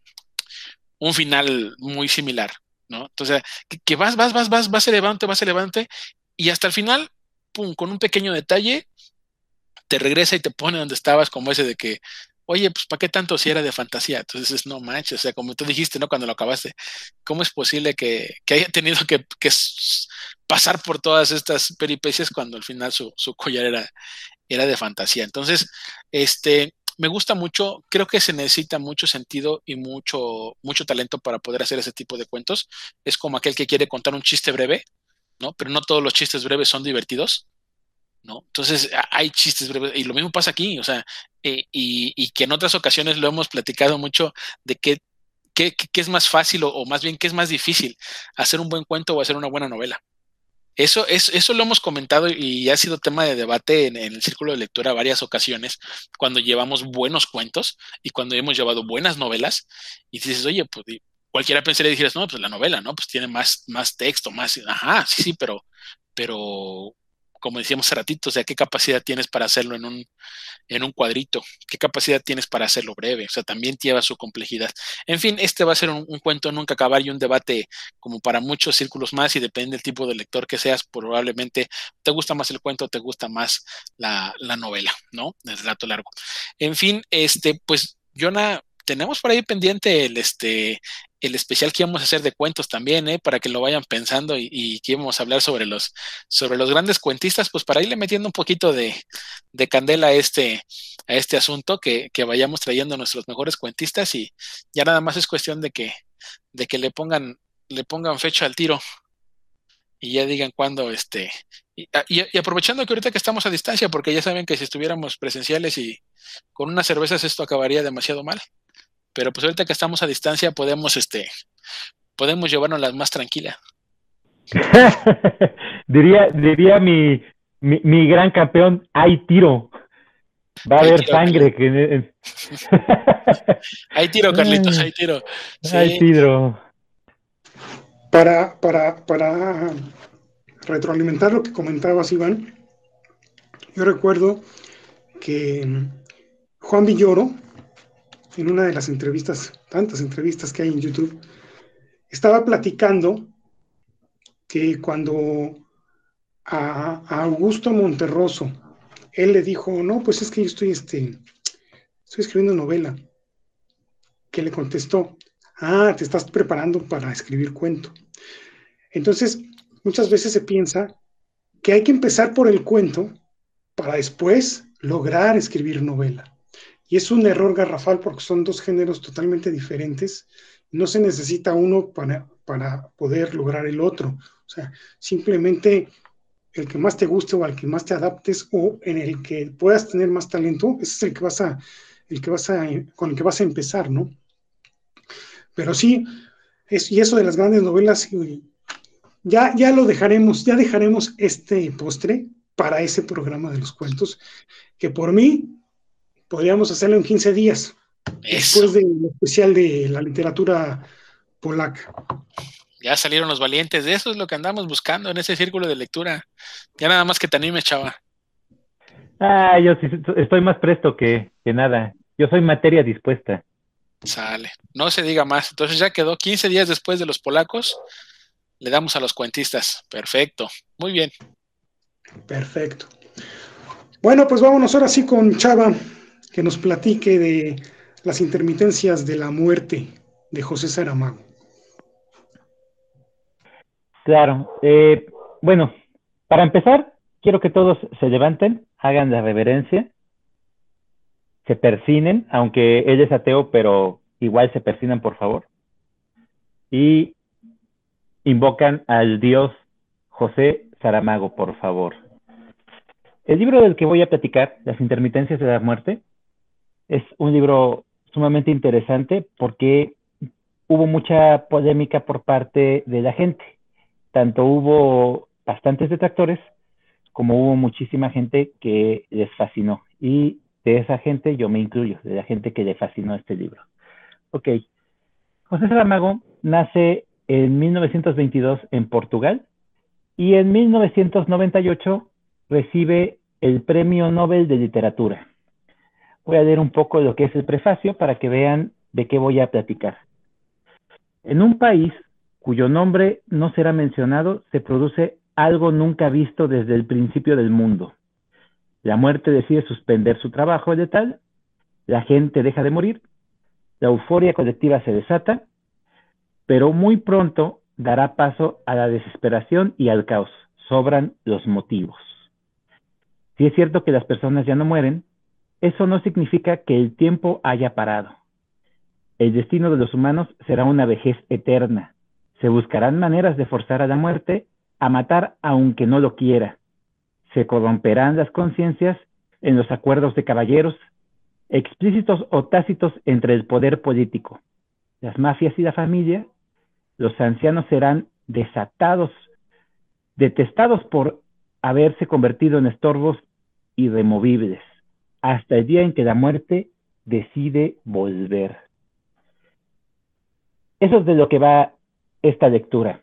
un final muy similar. ¿no? Entonces, que, vas, vas, vas, vas, vas elevante, vas elevante, y hasta el final, pum, con un pequeño detalle, te regresa y te pone donde estabas, como ese de que, oye, pues ¿para qué tanto si era de fantasía? Entonces, no manches, o sea, como tú dijiste, ¿no? Cuando lo acabaste, ¿cómo es posible que, haya tenido que, pasar por todas estas peripecias cuando al final su, collar era, era de fantasía? Entonces, este, me gusta mucho, creo que se necesita mucho sentido y mucho, mucho talento para poder hacer ese tipo de cuentos. Es como aquel que quiere contar un chiste breve, ¿no? Pero no todos los chistes breves son divertidos, ¿no? Entonces hay chistes breves y lo mismo pasa aquí, o sea, eh, y, que en otras ocasiones lo hemos platicado mucho de qué, qué, es más fácil o, más bien qué es más difícil, hacer un buen cuento o hacer una buena novela. Eso, es, eso lo hemos comentado y ha sido tema de debate en, el círculo de lectura varias ocasiones, cuando llevamos buenos cuentos y cuando hemos llevado buenas novelas, y dices, oye, pues cualquiera pensaría y dijeras, no, pues la novela, ¿no? Pues tiene más, más texto, más, ajá, sí, sí, pero, pero como decíamos hace ratito, o sea, qué capacidad tienes para hacerlo en un, en un cuadrito, qué capacidad tienes para hacerlo breve, o sea, también lleva su complejidad. En fin, este va a ser un, cuento nunca acabar y un debate como para muchos círculos más y depende del tipo de lector que seas, probablemente te gusta más el cuento, te gusta más la, la novela, ¿no? El relato largo. En fin, este, pues, Jonah, tenemos por ahí pendiente el, este, el especial que íbamos a hacer de cuentos también, ¿eh? para que lo vayan pensando y, que íbamos a hablar sobre los, sobre los grandes cuentistas, pues para irle metiendo un poquito de, candela a este, a este asunto, que, vayamos trayendo nuestros mejores cuentistas y ya nada más es cuestión de que, de que le pongan, le pongan fecha al tiro y ya digan cuándo, este, y, y, aprovechando que ahorita que estamos a distancia, porque ya saben que si estuviéramos presenciales y con unas cervezas esto acabaría demasiado mal pero pues ahorita que estamos a distancia podemos, este, podemos llevarnos las más tranquila. (laughs) diría, diría mi, mi, gran campeón, hay tiro. Va a haber sangre. Que... (laughs) hay tiro, Carlitos, hay tiro. (laughs) Hay tiro. Para, para, para retroalimentar lo que comentabas, Iván, yo recuerdo que Juan Villoro, en una de las entrevistas, tantas entrevistas que hay en YouTube, estaba platicando que cuando a, Augusto Monterroso, él le dijo, no, pues es que yo estoy, este, estoy escribiendo novela, que le contestó, ah, te estás preparando para escribir cuento. Entonces, muchas veces se piensa que hay que empezar por el cuento para después lograr escribir novela. Y es un error garrafal porque son dos géneros totalmente diferentes. No se necesita uno para, para poder lograr el otro. O sea, simplemente el que más te guste o al que más te adaptes o en el que puedas tener más talento, ese es el que vas a, el que vas a, con el que vas a empezar, ¿no? Pero sí, es, y eso de las grandes novelas, ya, ya lo dejaremos, ya dejaremos este postre para ese programa de los cuentos, que por mí podríamos hacerlo en 15 días, después del especial de la literatura polaca. Ya salieron los valientes, de eso es lo que andamos buscando en ese círculo de lectura. Ya nada más que te animes, chava. Ah, yo sí estoy más presto que, que nada. Yo soy materia dispuesta. Sale, no se diga más. Entonces ya quedó 15 días después de los polacos. Le damos a los cuentistas. Perfecto. Muy bien. Perfecto. Bueno, pues vámonos ahora sí con Chava, que nos platique de las intermitencias de la muerte de José Saramago. Claro. Eh, bueno, para empezar, quiero que todos se levanten, hagan la reverencia, se persinen, aunque él es ateo, pero igual se persinan, por favor, y invocan al Dios José Saramago, por favor. El libro del que voy a platicar, Las intermitencias de la muerte, es un libro sumamente interesante porque hubo mucha polémica por parte de la gente. Tanto hubo bastantes detractores como hubo muchísima gente que les fascinó. Y de esa gente yo me incluyo, de la gente que le fascinó este libro. Ok. José Saramago nace en 1922 en Portugal y en 1998 recibe el Premio Nobel de Literatura. Voy a leer un poco lo que es el prefacio para que vean de qué voy a platicar. En un país cuyo nombre no será mencionado, se produce algo nunca visto desde el principio del mundo. La muerte decide suspender su trabajo de tal, la gente deja de morir, la euforia colectiva se desata, pero muy pronto dará paso a la desesperación y al caos. Sobran los motivos. Si es cierto que las personas ya no mueren, eso no significa que el tiempo haya parado. El destino de los humanos será una vejez eterna. Se buscarán maneras de forzar a la muerte a matar aunque no lo quiera. Se corromperán las conciencias en los acuerdos de caballeros, explícitos o tácitos entre el poder político, las mafias y la familia, los ancianos serán desatados, detestados por haberse convertido en estorbos irremovibles, hasta el día en que la muerte decide volver. Eso es de lo que va esta lectura.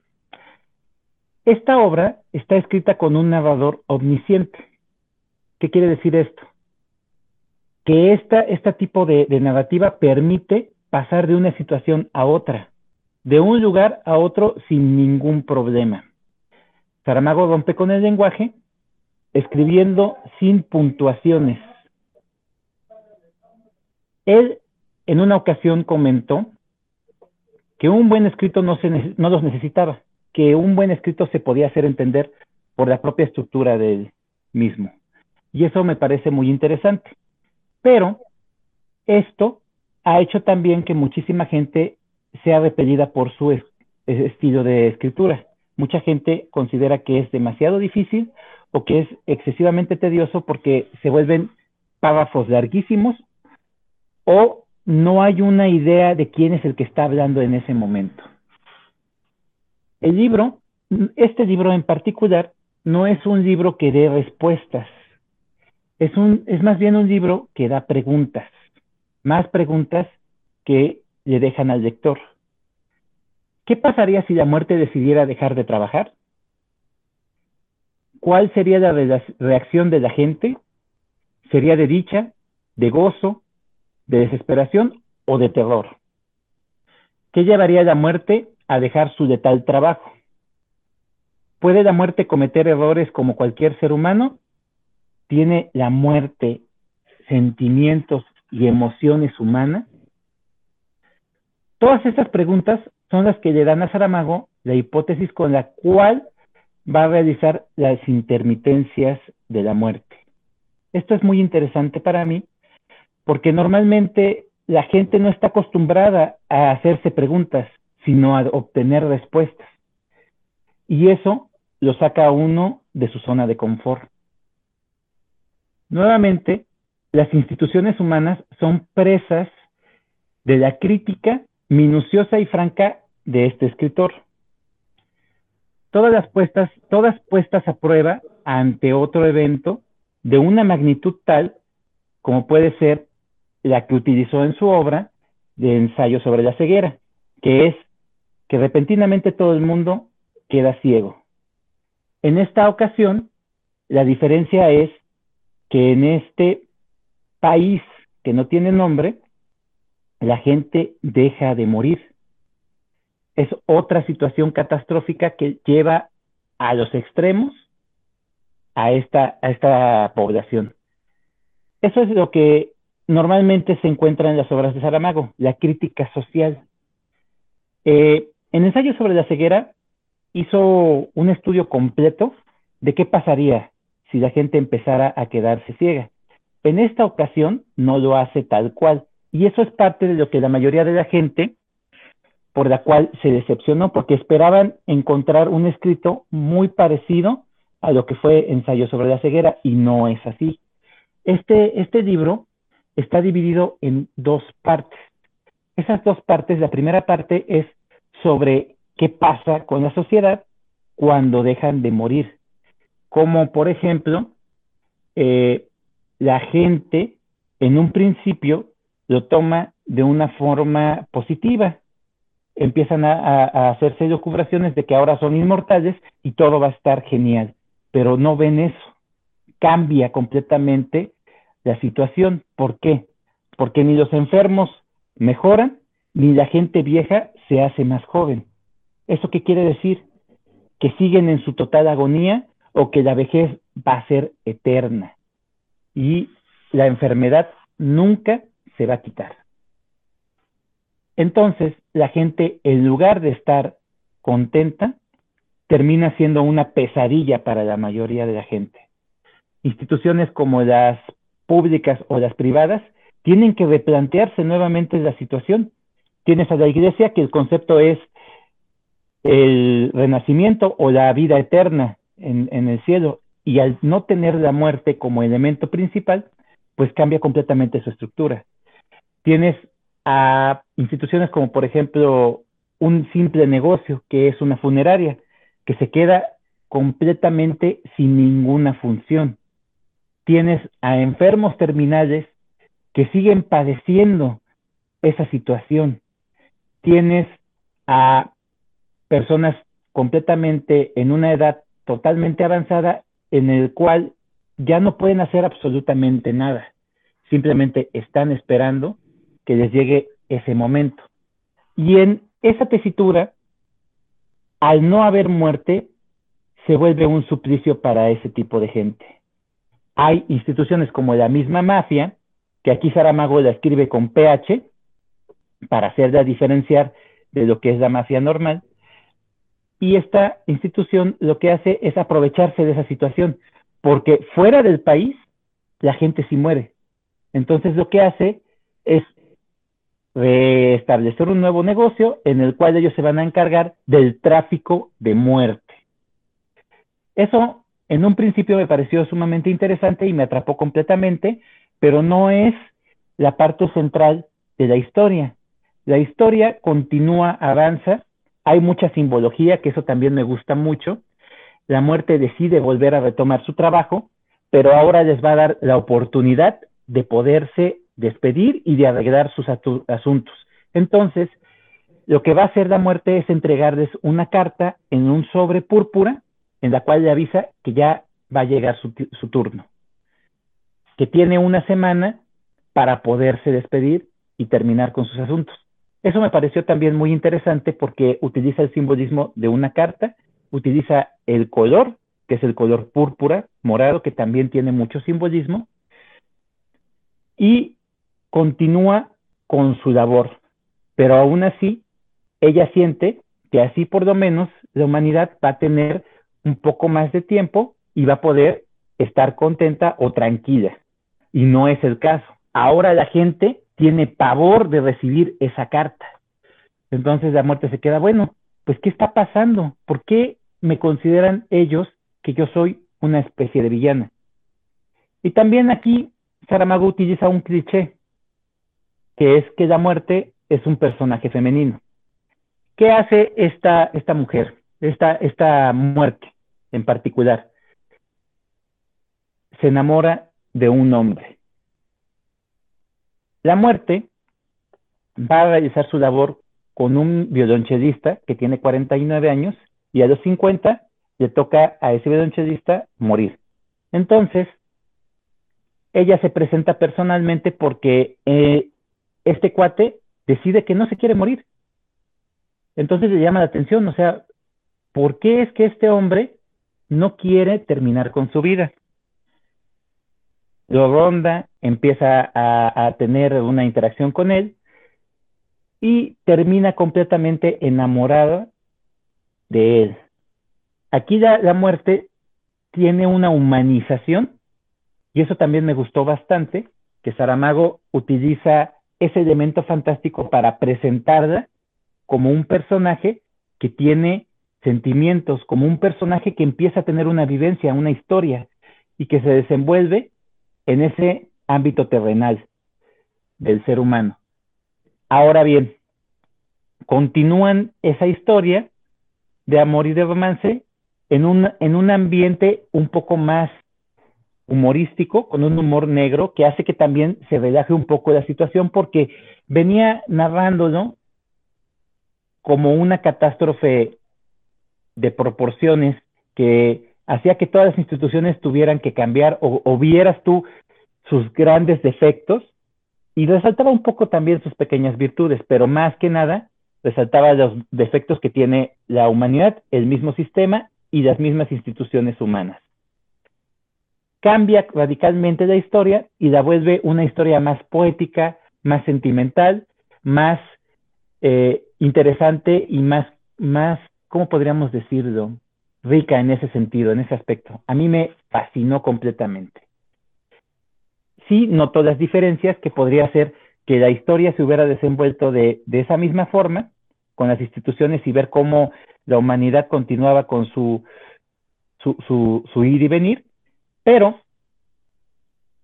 Esta obra está escrita con un narrador omnisciente. ¿Qué quiere decir esto? Que esta, este tipo de, de narrativa permite pasar de una situación a otra de un lugar a otro sin ningún problema. Saramago rompe con el lenguaje escribiendo sin puntuaciones. Él en una ocasión comentó que un buen escrito no, se, no los necesitaba, que un buen escrito se podía hacer entender por la propia estructura del mismo. Y eso me parece muy interesante. Pero esto ha hecho también que muchísima gente sea repelida por su estilo de escritura. Mucha gente considera que es demasiado difícil o que es excesivamente tedioso porque se vuelven párrafos larguísimos o no hay una idea de quién es el que está hablando en ese momento. El libro, este libro en particular, no es un libro que dé respuestas, es, un, es más bien un libro que da preguntas, más preguntas que le dejan al lector. ¿Qué pasaría si la muerte decidiera dejar de trabajar? ¿Cuál sería la reacción de la gente? ¿Sería de dicha, de gozo, de desesperación o de terror? ¿Qué llevaría la muerte a dejar su letal trabajo? ¿Puede la muerte cometer errores como cualquier ser humano? ¿Tiene la muerte sentimientos y emociones humanas? Todas estas preguntas son las que le dan a Saramago la hipótesis con la cual va a realizar las intermitencias de la muerte. Esto es muy interesante para mí porque normalmente la gente no está acostumbrada a hacerse preguntas, sino a obtener respuestas. Y eso lo saca a uno de su zona de confort. Nuevamente, las instituciones humanas son presas de la crítica minuciosa y franca de este escritor. Todas las puestas, todas puestas a prueba ante otro evento de una magnitud tal como puede ser la que utilizó en su obra de ensayo sobre la ceguera, que es que repentinamente todo el mundo queda ciego. En esta ocasión, la diferencia es que en este país que no tiene nombre, la gente deja de morir. Es otra situación catastrófica que lleva a los extremos a esta, a esta población. Eso es lo que normalmente se encuentra en las obras de Saramago, la crítica social. Eh, en Ensayo sobre la ceguera hizo un estudio completo de qué pasaría si la gente empezara a quedarse ciega. En esta ocasión no lo hace tal cual, y eso es parte de lo que la mayoría de la gente por la cual se decepcionó, porque esperaban encontrar un escrito muy parecido a lo que fue Ensayo sobre la ceguera, y no es así. Este, este libro está dividido en dos partes. Esas dos partes, la primera parte es sobre qué pasa con la sociedad cuando dejan de morir. Como por ejemplo, eh, la gente en un principio lo toma de una forma positiva. Empiezan a, a hacerse locubraciones de que ahora son inmortales y todo va a estar genial, pero no ven eso. Cambia completamente la situación. ¿Por qué? Porque ni los enfermos mejoran, ni la gente vieja se hace más joven. ¿Eso qué quiere decir? Que siguen en su total agonía o que la vejez va a ser eterna y la enfermedad nunca se va a quitar. Entonces, la gente, en lugar de estar contenta, termina siendo una pesadilla para la mayoría de la gente. Instituciones como las públicas o las privadas tienen que replantearse nuevamente la situación. Tienes a la iglesia que el concepto es el renacimiento o la vida eterna en, el cielo y al no tener la muerte como elemento principal, pues cambia completamente su estructura. Tienes a instituciones como por ejemplo un simple negocio que es una funeraria, que se queda completamente sin ninguna función tienes a enfermos terminales que siguen padeciendo esa situación. Tienes a personas completamente en una edad totalmente avanzada en el cual ya no pueden hacer absolutamente nada. Simplemente están esperando que les llegue ese momento. Y en esa tesitura, al no haber muerte, se vuelve un suplicio para ese tipo de gente hay instituciones como la misma mafia, que aquí Saramago la escribe con PH, para hacerla diferenciar de lo que es la mafia normal, y esta institución lo que hace es aprovecharse de esa situación, porque fuera del país la gente sí muere. Entonces lo que hace es restablecer un nuevo negocio en el cual ellos se van a encargar del tráfico de muerte. Eso en un principio me pareció sumamente interesante y me atrapó completamente, pero no es la parte central de la historia. La historia continúa, avanza, hay mucha simbología, que eso también me gusta mucho. La muerte decide volver a retomar su trabajo, pero ahora les va a dar la oportunidad de poderse despedir y de arreglar sus asuntos. Entonces, lo que va a hacer la muerte es entregarles una carta en un sobre púrpura en la cual le avisa que ya va a llegar su, turno, que tiene una semana para poderse despedir y terminar con sus asuntos. Eso me pareció también muy interesante porque utiliza el simbolismo de una carta, utiliza el color, que es el color púrpura, morado, que también tiene mucho simbolismo, y continúa con su labor. Pero aún así, ella siente que así por lo menos la humanidad va a tener un poco más de tiempo y va a poder estar contenta o tranquila. Y no es el caso. Ahora la gente tiene pavor de recibir esa carta. Entonces la muerte se queda, bueno, pues ¿qué está pasando? ¿Por qué me consideran ellos que yo soy una especie de villana? Y también aquí Saramago utiliza un cliché, que es que la muerte es un personaje femenino. ¿Qué hace esta, esta mujer, esta, esta muerte? En particular, se enamora de un hombre. La muerte va a realizar su labor con un violonchelista que tiene 49 años y a los 50 le toca a ese violonchelista morir. Entonces, ella se presenta personalmente porque eh, este cuate decide que no se quiere morir. Entonces le llama la atención, o sea, ¿por qué es que este hombre no quiere terminar con su vida. Lo ronda, empieza a, tener una interacción con él y termina completamente enamorada de él. Aquí la muerte tiene una humanización y eso también me gustó bastante, que Saramago utiliza ese elemento fantástico para presentarla como un personaje que tiene sentimientos, como un personaje que empieza a tener una vivencia, una historia, y que se desenvuelve en ese ámbito terrenal del ser humano. Ahora bien, continúan esa historia de amor y de romance en un, en un ambiente un poco más humorístico, con un humor negro, que hace que también se relaje un poco la situación, porque venía narrándolo como una catástrofe de proporciones que hacía que todas las instituciones tuvieran que cambiar o, vieras tú sus grandes defectos y resaltaba un poco también sus pequeñas virtudes, pero más que nada resaltaba los defectos que tiene la humanidad, el mismo sistema y las mismas instituciones humanas. Cambia radicalmente la historia y la vuelve una historia más poética, más sentimental, más eh, interesante y más, más, ¿cómo podríamos decirlo? Rica en ese sentido, en ese aspecto. A mí me fascinó completamente. Sí, noto las diferencias que podría ser que la historia se hubiera desenvuelto de, de esa misma forma con las instituciones y ver cómo la humanidad continuaba con su, su, su, su ir y venir, pero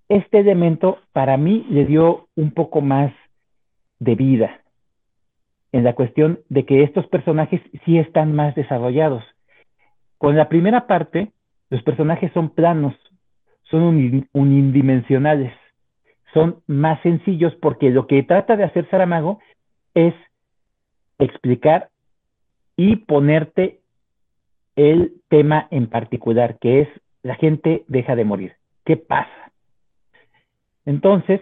este elemento para mí le dio un poco más de vida en la cuestión de que estos personajes sí están más desarrollados. Con la primera parte, los personajes son planos, son unidimensionales, son más sencillos porque lo que trata de hacer Saramago es explicar y ponerte el tema en particular, que es la gente deja de morir. ¿Qué pasa? Entonces,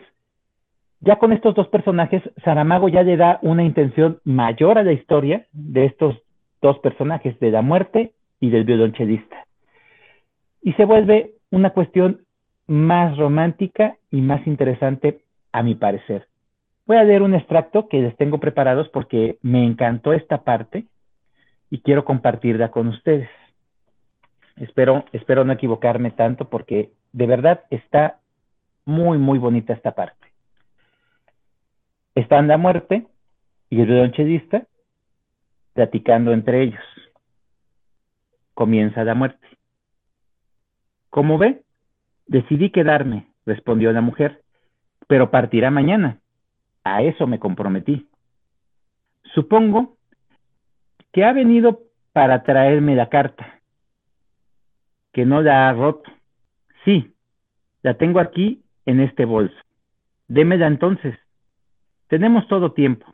ya con estos dos personajes, Saramago ya le da una intención mayor a la historia de estos dos personajes, de la muerte y del violonchelista. Y se vuelve una cuestión más romántica y más interesante, a mi parecer. Voy a leer un extracto que les tengo preparados porque me encantó esta parte y quiero compartirla con ustedes. Espero, espero no equivocarme tanto porque de verdad está muy, muy bonita esta parte. Están la muerte y el violonchelista platicando entre ellos. Comienza la muerte. Como ve, decidí quedarme, respondió la mujer, pero partirá mañana. A eso me comprometí. Supongo que ha venido para traerme la carta, que no la ha roto. Sí, la tengo aquí en este bolso. Démela entonces. Tenemos todo tiempo.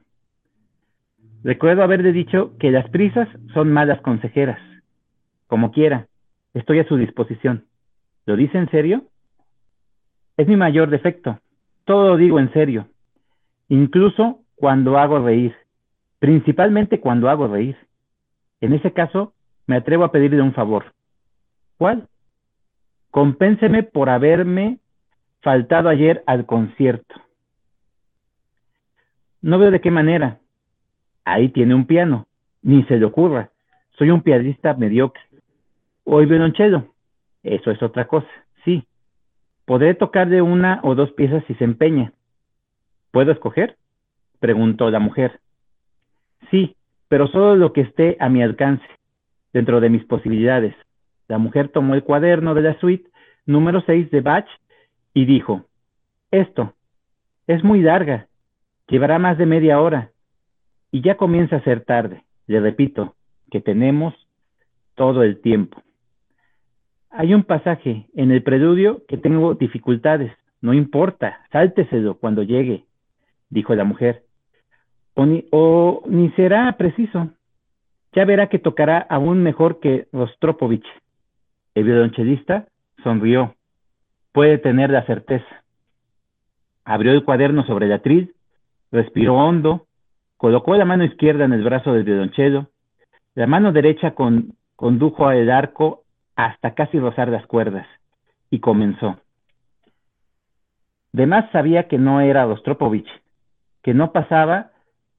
Recuerdo haberle dicho que las prisas son malas consejeras. Como quiera, estoy a su disposición. ¿Lo dice en serio? Es mi mayor defecto. Todo lo digo en serio. Incluso cuando hago reír. Principalmente cuando hago reír. En ese caso, me atrevo a pedirle un favor. ¿Cuál? Compénseme por haberme faltado ayer al concierto. No veo de qué manera. Ahí tiene un piano. Ni se le ocurra. Soy un pianista mediocre. Hoy violonchelo. Eso es otra cosa. Sí. Podré tocar de una o dos piezas si se empeña. ¿Puedo escoger? Preguntó la mujer. Sí, pero solo lo que esté a mi alcance, dentro de mis posibilidades. La mujer tomó el cuaderno de la suite número 6 de Bach y dijo, esto, es muy larga, llevará más de media hora y ya comienza a ser tarde. Le repito, que tenemos todo el tiempo. Hay un pasaje en el preludio que tengo dificultades. No importa, sálteselo cuando llegue, dijo la mujer o ni, será preciso. Ya verá que tocará aún mejor que Rostropovich. El violonchelista sonrió. Puede tener la certeza. Abrió el cuaderno sobre la atril, respiró hondo, colocó la mano izquierda en el brazo del violonchelo, la mano derecha condujo el arco hasta casi rozar las cuerdas, y comenzó. De más sabía que no era Rostropovich, que no pasaba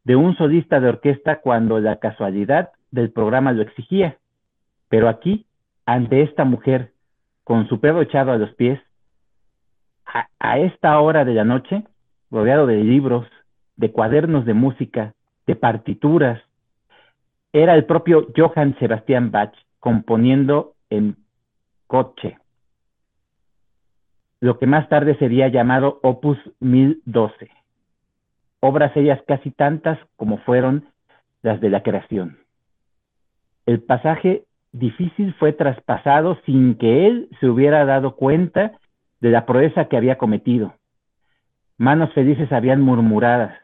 de un solista de orquesta cuando la casualidad del programa lo exigía. Pero aquí, ante esta mujer, con su pelo echado a los pies, a, esta hora de la noche, rodeado de libros, de cuadernos de música, de partituras, era el propio Johann Sebastian Bach componiendo en coche, lo que más tarde sería llamado Opus 1012, obras ellas casi tantas como fueron las de la creación. El pasaje difícil fue traspasado sin que él se hubiera dado cuenta de la proeza que había cometido. Manos felices habían murmuradas.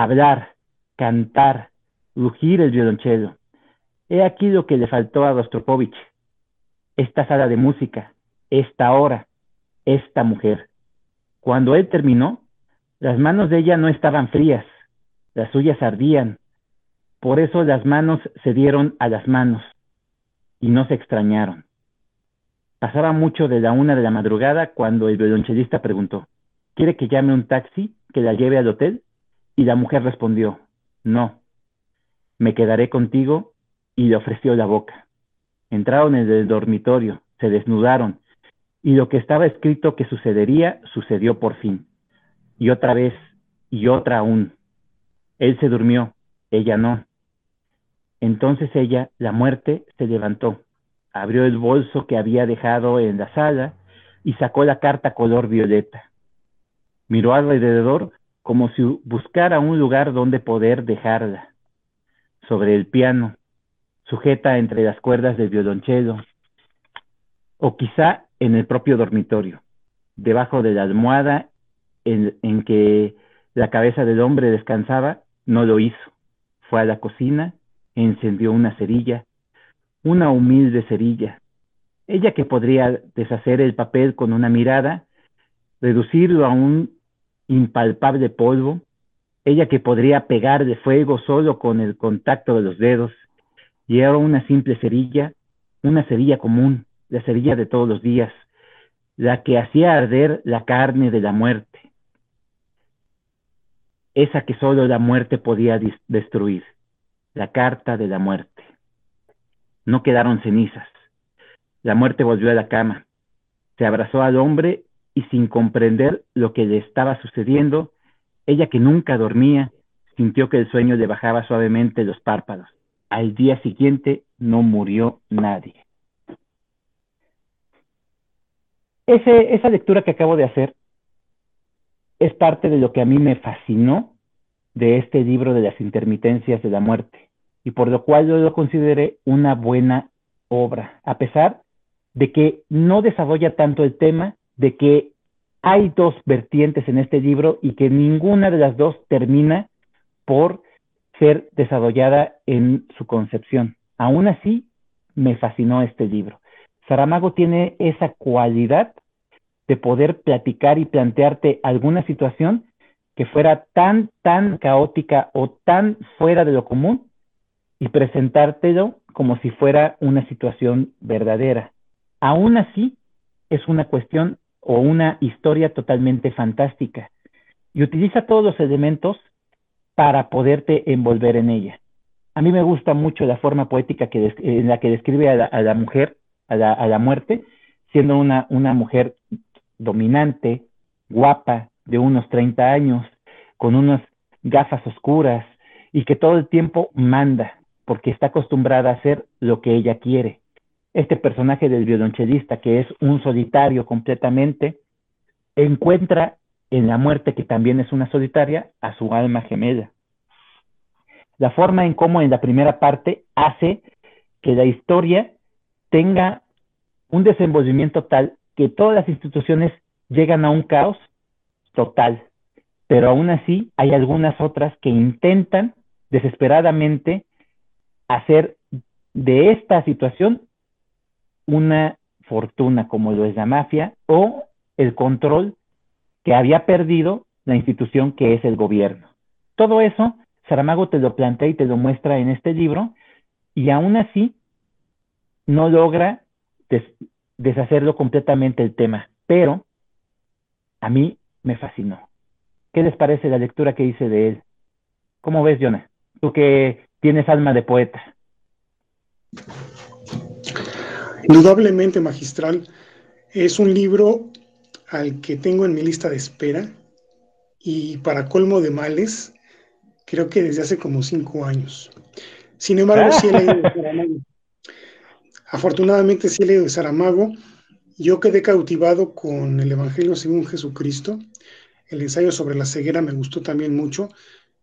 Hablar, cantar, rugir el violonchelo. He aquí lo que le faltó a Rostropovich. Esta sala de música, esta hora, esta mujer. Cuando él terminó, las manos de ella no estaban frías, las suyas ardían. Por eso las manos se dieron a las manos y no se extrañaron. Pasaba mucho de la una de la madrugada cuando el violonchelista preguntó, ¿quiere que llame un taxi que la lleve al hotel? Y la mujer respondió, no, me quedaré contigo y le ofreció la boca. Entraron en el dormitorio, se desnudaron, y lo que estaba escrito que sucedería, sucedió por fin. Y otra vez, y otra aún. Él se durmió, ella no. Entonces ella, la muerte, se levantó abrió el bolso que había dejado en la sala y sacó la carta color violeta. Miró alrededor como si buscara un lugar donde poder dejarla. Sobre el piano, sujeta entre las cuerdas del violonchelo, o quizá en el propio dormitorio, debajo de la almohada en, que la cabeza del hombre descansaba, no lo hizo. Fue a la cocina, encendió una cerilla, una humilde cerilla. Ella que podría deshacer el papel con una mirada, reducirlo a un impalpable polvo, ella que podría pegar de fuego solo con el contacto de los dedos, y ahora una simple cerilla, una cerilla común, la cerilla de todos los días, la que hacía arder la carne de la muerte, esa que solo la muerte podía destruir, la carta de la muerte. No quedaron cenizas. La muerte volvió a la cama. Se abrazó al hombre y sin comprender lo que le estaba sucediendo, ella que nunca dormía, sintió que el sueño le bajaba suavemente los párpados. Al día siguiente no murió nadie. esa lectura que acabo de hacer es parte de lo que a mí me fascinó de este libro de las intermitencias de la muerte y por lo cual yo lo consideré una buena obra, a pesar de que no desarrolla tanto el tema, de que hay dos vertientes en este libro y que ninguna de las dos termina por ser desarrollada en su concepción. Aún así, me fascinó este libro. Saramago tiene esa cualidad de poder platicar y plantearte alguna situación que fuera tan, tan caótica o tan fuera de lo común y presentártelo como si fuera una situación verdadera. Aún así, es una cuestión o una historia totalmente fantástica y utiliza todos los elementos para poderte envolver en ella. A mí me gusta mucho la forma poética en la que describe a la, mujer, a la, a la, muerte, siendo una, una mujer dominante, guapa, de unos 30 años, con unas gafas oscuras y que todo el tiempo manda, porque está acostumbrada a hacer lo que ella quiere. Este personaje del violonchelista, que es un solitario completamente, encuentra en la muerte, que también es una solitaria, a su alma gemela. La forma en cómo en la primera parte hace que la historia tenga un desenvolvimiento tal que todas las instituciones llegan a un caos total, pero aún así hay algunas otras que intentan desesperadamente hacer de esta situación una fortuna como lo es la mafia o el control que había perdido la institución que es el gobierno. Todo eso Saramago te lo plantea y te lo muestra en este libro y aún así no logra deshacerlo completamente el tema, pero a mí me fascinó. ¿Qué les parece la lectura que hice de él? ¿Cómo ves, Jonah? Tú que tienes alma de poeta. Indudablemente magistral. Es un libro al que tengo en mi lista de espera y para colmo de males, creo que desde hace como cinco años. Sin embargo, sí he leído de (laughs) Saramago. Afortunadamente sí he leído de Saramago. Yo quedé cautivado con el Evangelio según Jesucristo. El ensayo sobre la ceguera me gustó también mucho,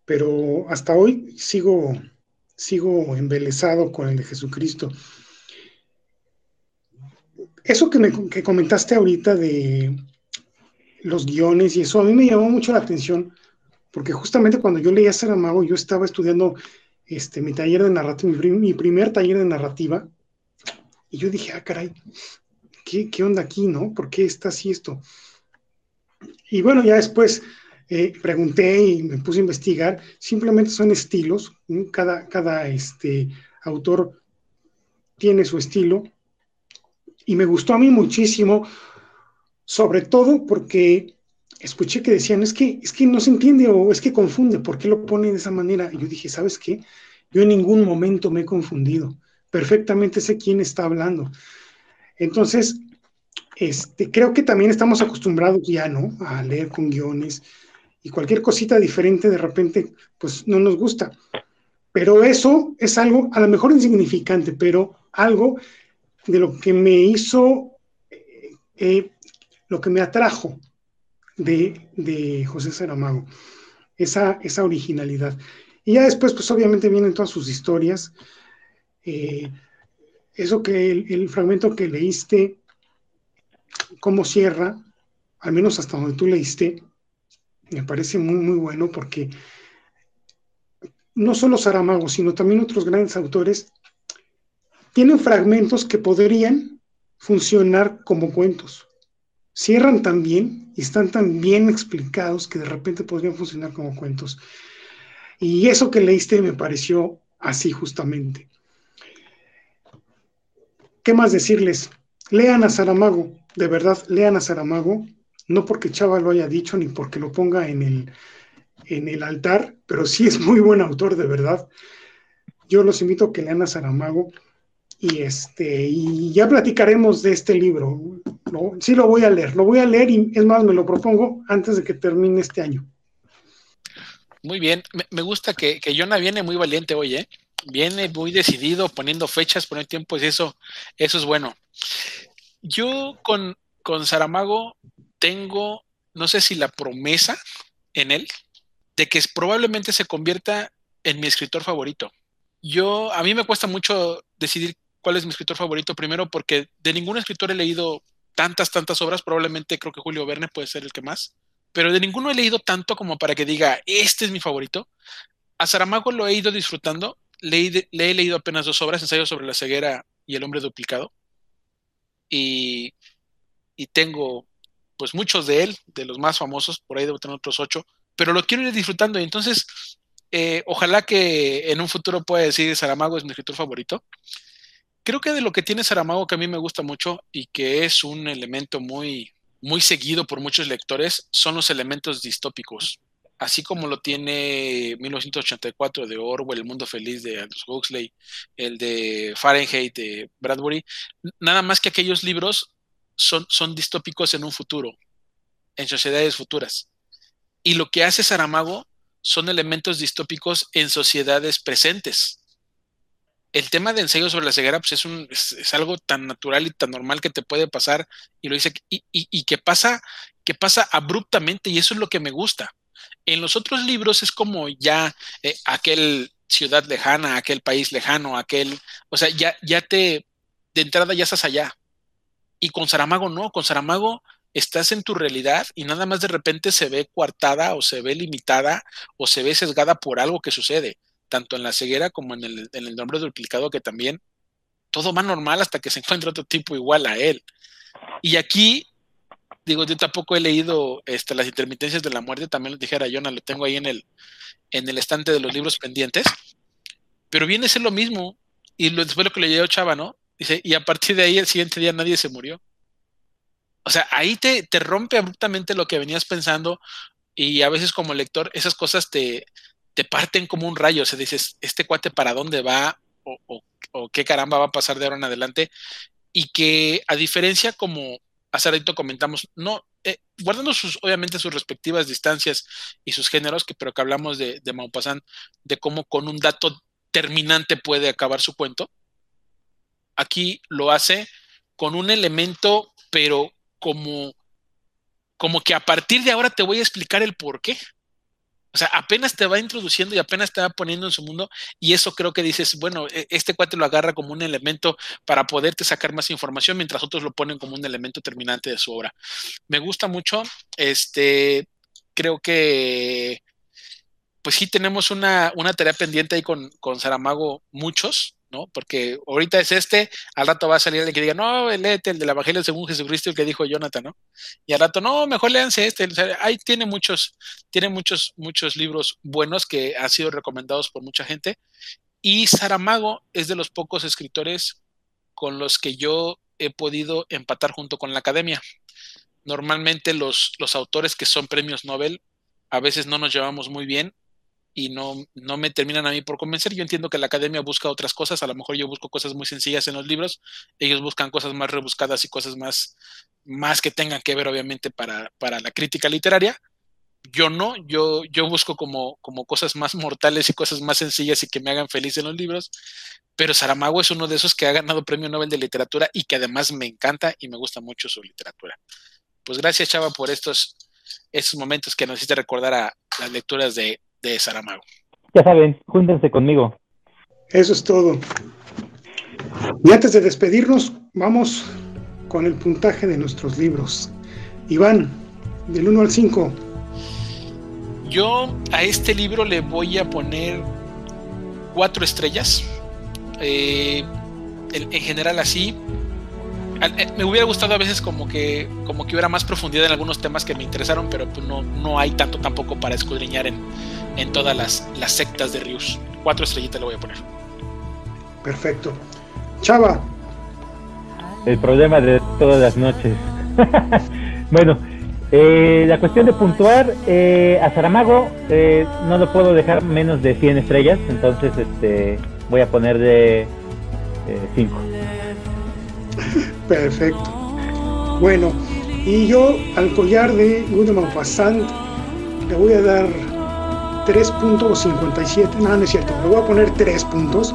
pero hasta hoy sigo, sigo embelesado con el de Jesucristo. Eso que, me, que comentaste ahorita de los guiones y eso, a mí me llamó mucho la atención, porque justamente cuando yo leía Saramago, yo estaba estudiando este, mi taller de narrativa, mi, primer taller de narrativa, y yo dije, ah, caray, ¿qué, ¿qué, onda aquí, no? ¿Por qué está así esto? Y bueno, ya después eh, pregunté y me puse a investigar, simplemente son estilos, cada, cada este, autor tiene su estilo, y me gustó a mí muchísimo, sobre todo porque escuché que decían, es que, es que no se entiende o es que confunde, ¿por qué lo pone de esa manera? Y yo dije, ¿sabes qué? Yo en ningún momento me he confundido, perfectamente sé quién está hablando. Entonces, este, creo que también estamos acostumbrados ya, ¿no? A leer con guiones y cualquier cosita diferente de repente, pues no nos gusta. Pero eso es algo, a lo mejor insignificante, pero algo de lo que me hizo, eh, lo que me atrajo de, José Saramago, esa, esa, originalidad. Y ya después, pues obviamente vienen todas sus historias. Eh, eso que el, fragmento que leíste, cómo cierra, al menos hasta donde tú leíste, me parece muy, muy bueno porque no solo Saramago, sino también otros grandes autores tienen fragmentos que podrían funcionar como cuentos. Cierran tan bien y están tan bien explicados que de repente podrían funcionar como cuentos. Y eso que leíste me pareció así justamente. ¿Qué más decirles? Lean a Saramago, de verdad, lean a Saramago, no porque Chava lo haya dicho ni porque lo ponga en el, en el altar, pero sí es muy buen autor, de verdad. Yo los invito a que lean a Saramago y este y ya platicaremos de este libro. sí lo voy a leer, lo voy a leer y es más, me lo propongo antes de que termine este año. Muy bien, me, gusta que, que Jonah viene muy valiente hoy, ¿eh? Viene muy decidido, poniendo fechas, poniendo tiempos, eso, eso es bueno. Yo con, con Saramago tengo, no sé si la promesa en él, de que probablemente se convierta en mi escritor favorito. Yo, a mí me cuesta mucho decidir cuál es mi escritor favorito. Primero, porque de ningún escritor he leído tantas, tantas obras. Probablemente creo que Julio Verne puede ser el que más. Pero de ninguno he leído tanto como para que diga, este es mi favorito. A Saramago lo he ido disfrutando. Le, le he leído apenas dos obras, ensayo sobre la ceguera y el hombre duplicado. Y, y tengo pues muchos de él, de los más famosos, por ahí debo tener otros ocho, pero lo quiero ir disfrutando y entonces eh, ojalá que en un futuro pueda decir Saramago es mi escritor favorito creo que de lo que tiene Saramago que a mí me gusta mucho y que es un elemento muy, muy seguido por muchos lectores son los elementos distópicos. Así como lo tiene 1984 de Orwell, El Mundo Feliz de Aldous Huxley, el de Fahrenheit de Bradbury, nada más que aquellos libros son, son distópicos en un futuro, en sociedades futuras. Y lo que hace Saramago son elementos distópicos en sociedades presentes el tema de ensayo sobre la ceguera pues es, un, es, algo tan natural y tan normal que te puede pasar y lo dice y, que pasa que pasa abruptamente y eso es lo que me gusta. En los otros libros es como ya eh, aquel ciudad lejana, aquel país lejano, aquel, o sea, ya, ya te, de entrada ya estás allá. Y con Saramago no, con Saramago estás en tu realidad y nada más de repente se ve coartada o se ve limitada o se ve sesgada por algo que sucede tanto en la ceguera como en el, nombre duplicado, que también todo va normal hasta que se (laughs) encuentra otro tipo igual a él. Y aquí, digo, yo tampoco he leído este, las intermitencias de la muerte, también lo dijera Jonah, lo tengo ahí en el, en el estante de los libros pendientes, pero viene a ser lo mismo, y lo, después lo que le leyó Chava, ¿no? Dice, y a partir de ahí el siguiente día nadie se murió. O sea, ahí te, te rompe abruptamente lo que venías pensando y a veces como lector esas cosas te, te parten como un rayo. O sea, dices, este cuate para dónde va o, qué caramba va a pasar de ahora en adelante. Y que a diferencia como hace ratito comentamos, no, eh, guardando sus, obviamente sus respectivas distancias y sus géneros, que, pero que hablamos de, de Maupassant, de cómo con un dato terminante puede acabar su cuento. Aquí lo hace con un elemento, pero como, como que a partir de ahora te voy a explicar el por qué. O sea, apenas te va introduciendo y apenas te va poniendo en su mundo y eso creo que dices, bueno, e, este cuate lo agarra como un elemento para poderte sacar más información, mientras otros lo ponen como un elemento terminante de su obra. Me gusta mucho, este, creo que, pues sí tenemos una, una tarea pendiente ahí con, con Saramago, muchos, porque ahorita es este, al rato va a salir el que diga, no, léete el del Evangelio según Jesucristo, el que dijo Jonathan, ¿no? Y al rato, no, mejor léanse este. ahí tiene muchos, tiene muchos, muchos libros buenos que han sido recomendados por mucha gente. Y Saramago es de los pocos escritores con los que yo he podido empatar junto con la academia. Normalmente los, los autores que son premios Nobel a veces no nos llevamos muy bien y no, no me terminan a mí por convencer. Yo entiendo que la academia busca otras cosas, a lo mejor yo busco cosas muy sencillas en los libros, ellos buscan cosas más rebuscadas y cosas más, más que tengan que ver obviamente para, para la crítica literaria. Yo no, yo, yo busco como, como cosas más mortales y cosas más sencillas y que me hagan feliz en los libros, pero Saramago es uno de esos que ha ganado premio Nobel de Literatura y que además me encanta y me gusta mucho su literatura. Pues gracias Chava por estos, estos momentos que nos hiciste recordar a las lecturas de, de Saramago. Ya saben, júntense conmigo. Eso es todo. Y antes de despedirnos, vamos con el puntaje de nuestros libros. Iván, del 1 al 5. Yo a este libro le voy a poner cuatro estrellas. Eh, en, general así. Eh, me hubiera gustado a veces como que como que hubiera más profundidad en algunos temas que me interesaron, pero pues no, no hay tanto tampoco para escudriñar en, en todas las, las sectas de Rius. Cuatro estrellitas le voy a poner. Perfecto. Chava. El problema de todas las noches. (laughs) bueno, eh, la cuestión de puntuar eh, a Saramago eh, no lo puedo dejar menos de 100 estrellas, entonces este voy a poner de 5. (laughs) Perfecto. Bueno, y yo al collar de Goodman Fassant le voy a dar 3.57, no, no es cierto, le voy a poner 3 puntos.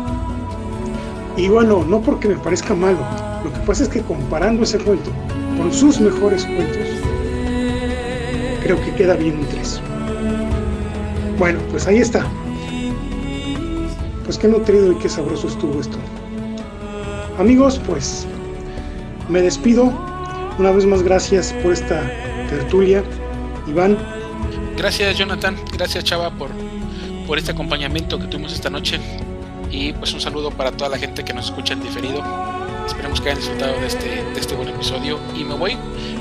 Y bueno, no porque me parezca malo, lo que pasa es que comparando ese cuento con sus mejores cuentos, creo que queda bien un 3. Bueno, pues ahí está. Pues qué nutrido y qué sabroso estuvo esto. Amigos, pues me despido. Una vez más gracias por esta tertulia. Iván, Gracias Jonathan, gracias Chava por, por este acompañamiento que tuvimos esta noche y pues un saludo para toda la gente que nos escucha en diferido. Esperemos que hayan disfrutado de este, de este buen episodio y me voy,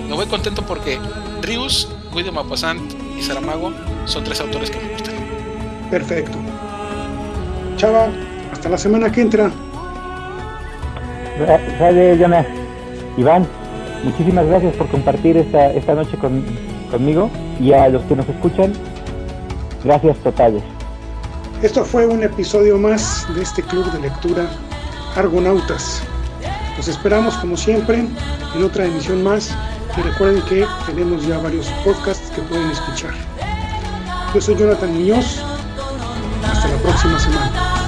me voy contento porque Rius, Guido Maupassant y Saramago son tres autores que me gustan. Perfecto. Chava, hasta la semana que entra. Jonathan. Iván, muchísimas gracias por compartir esta, esta noche con, conmigo y a los que nos escuchan, gracias totales. Esto fue un episodio más de este club de lectura Argonautas. Los esperamos como siempre en otra emisión más y recuerden que tenemos ya varios podcasts que pueden escuchar. Yo soy Jonathan Muñoz. Hasta la próxima semana.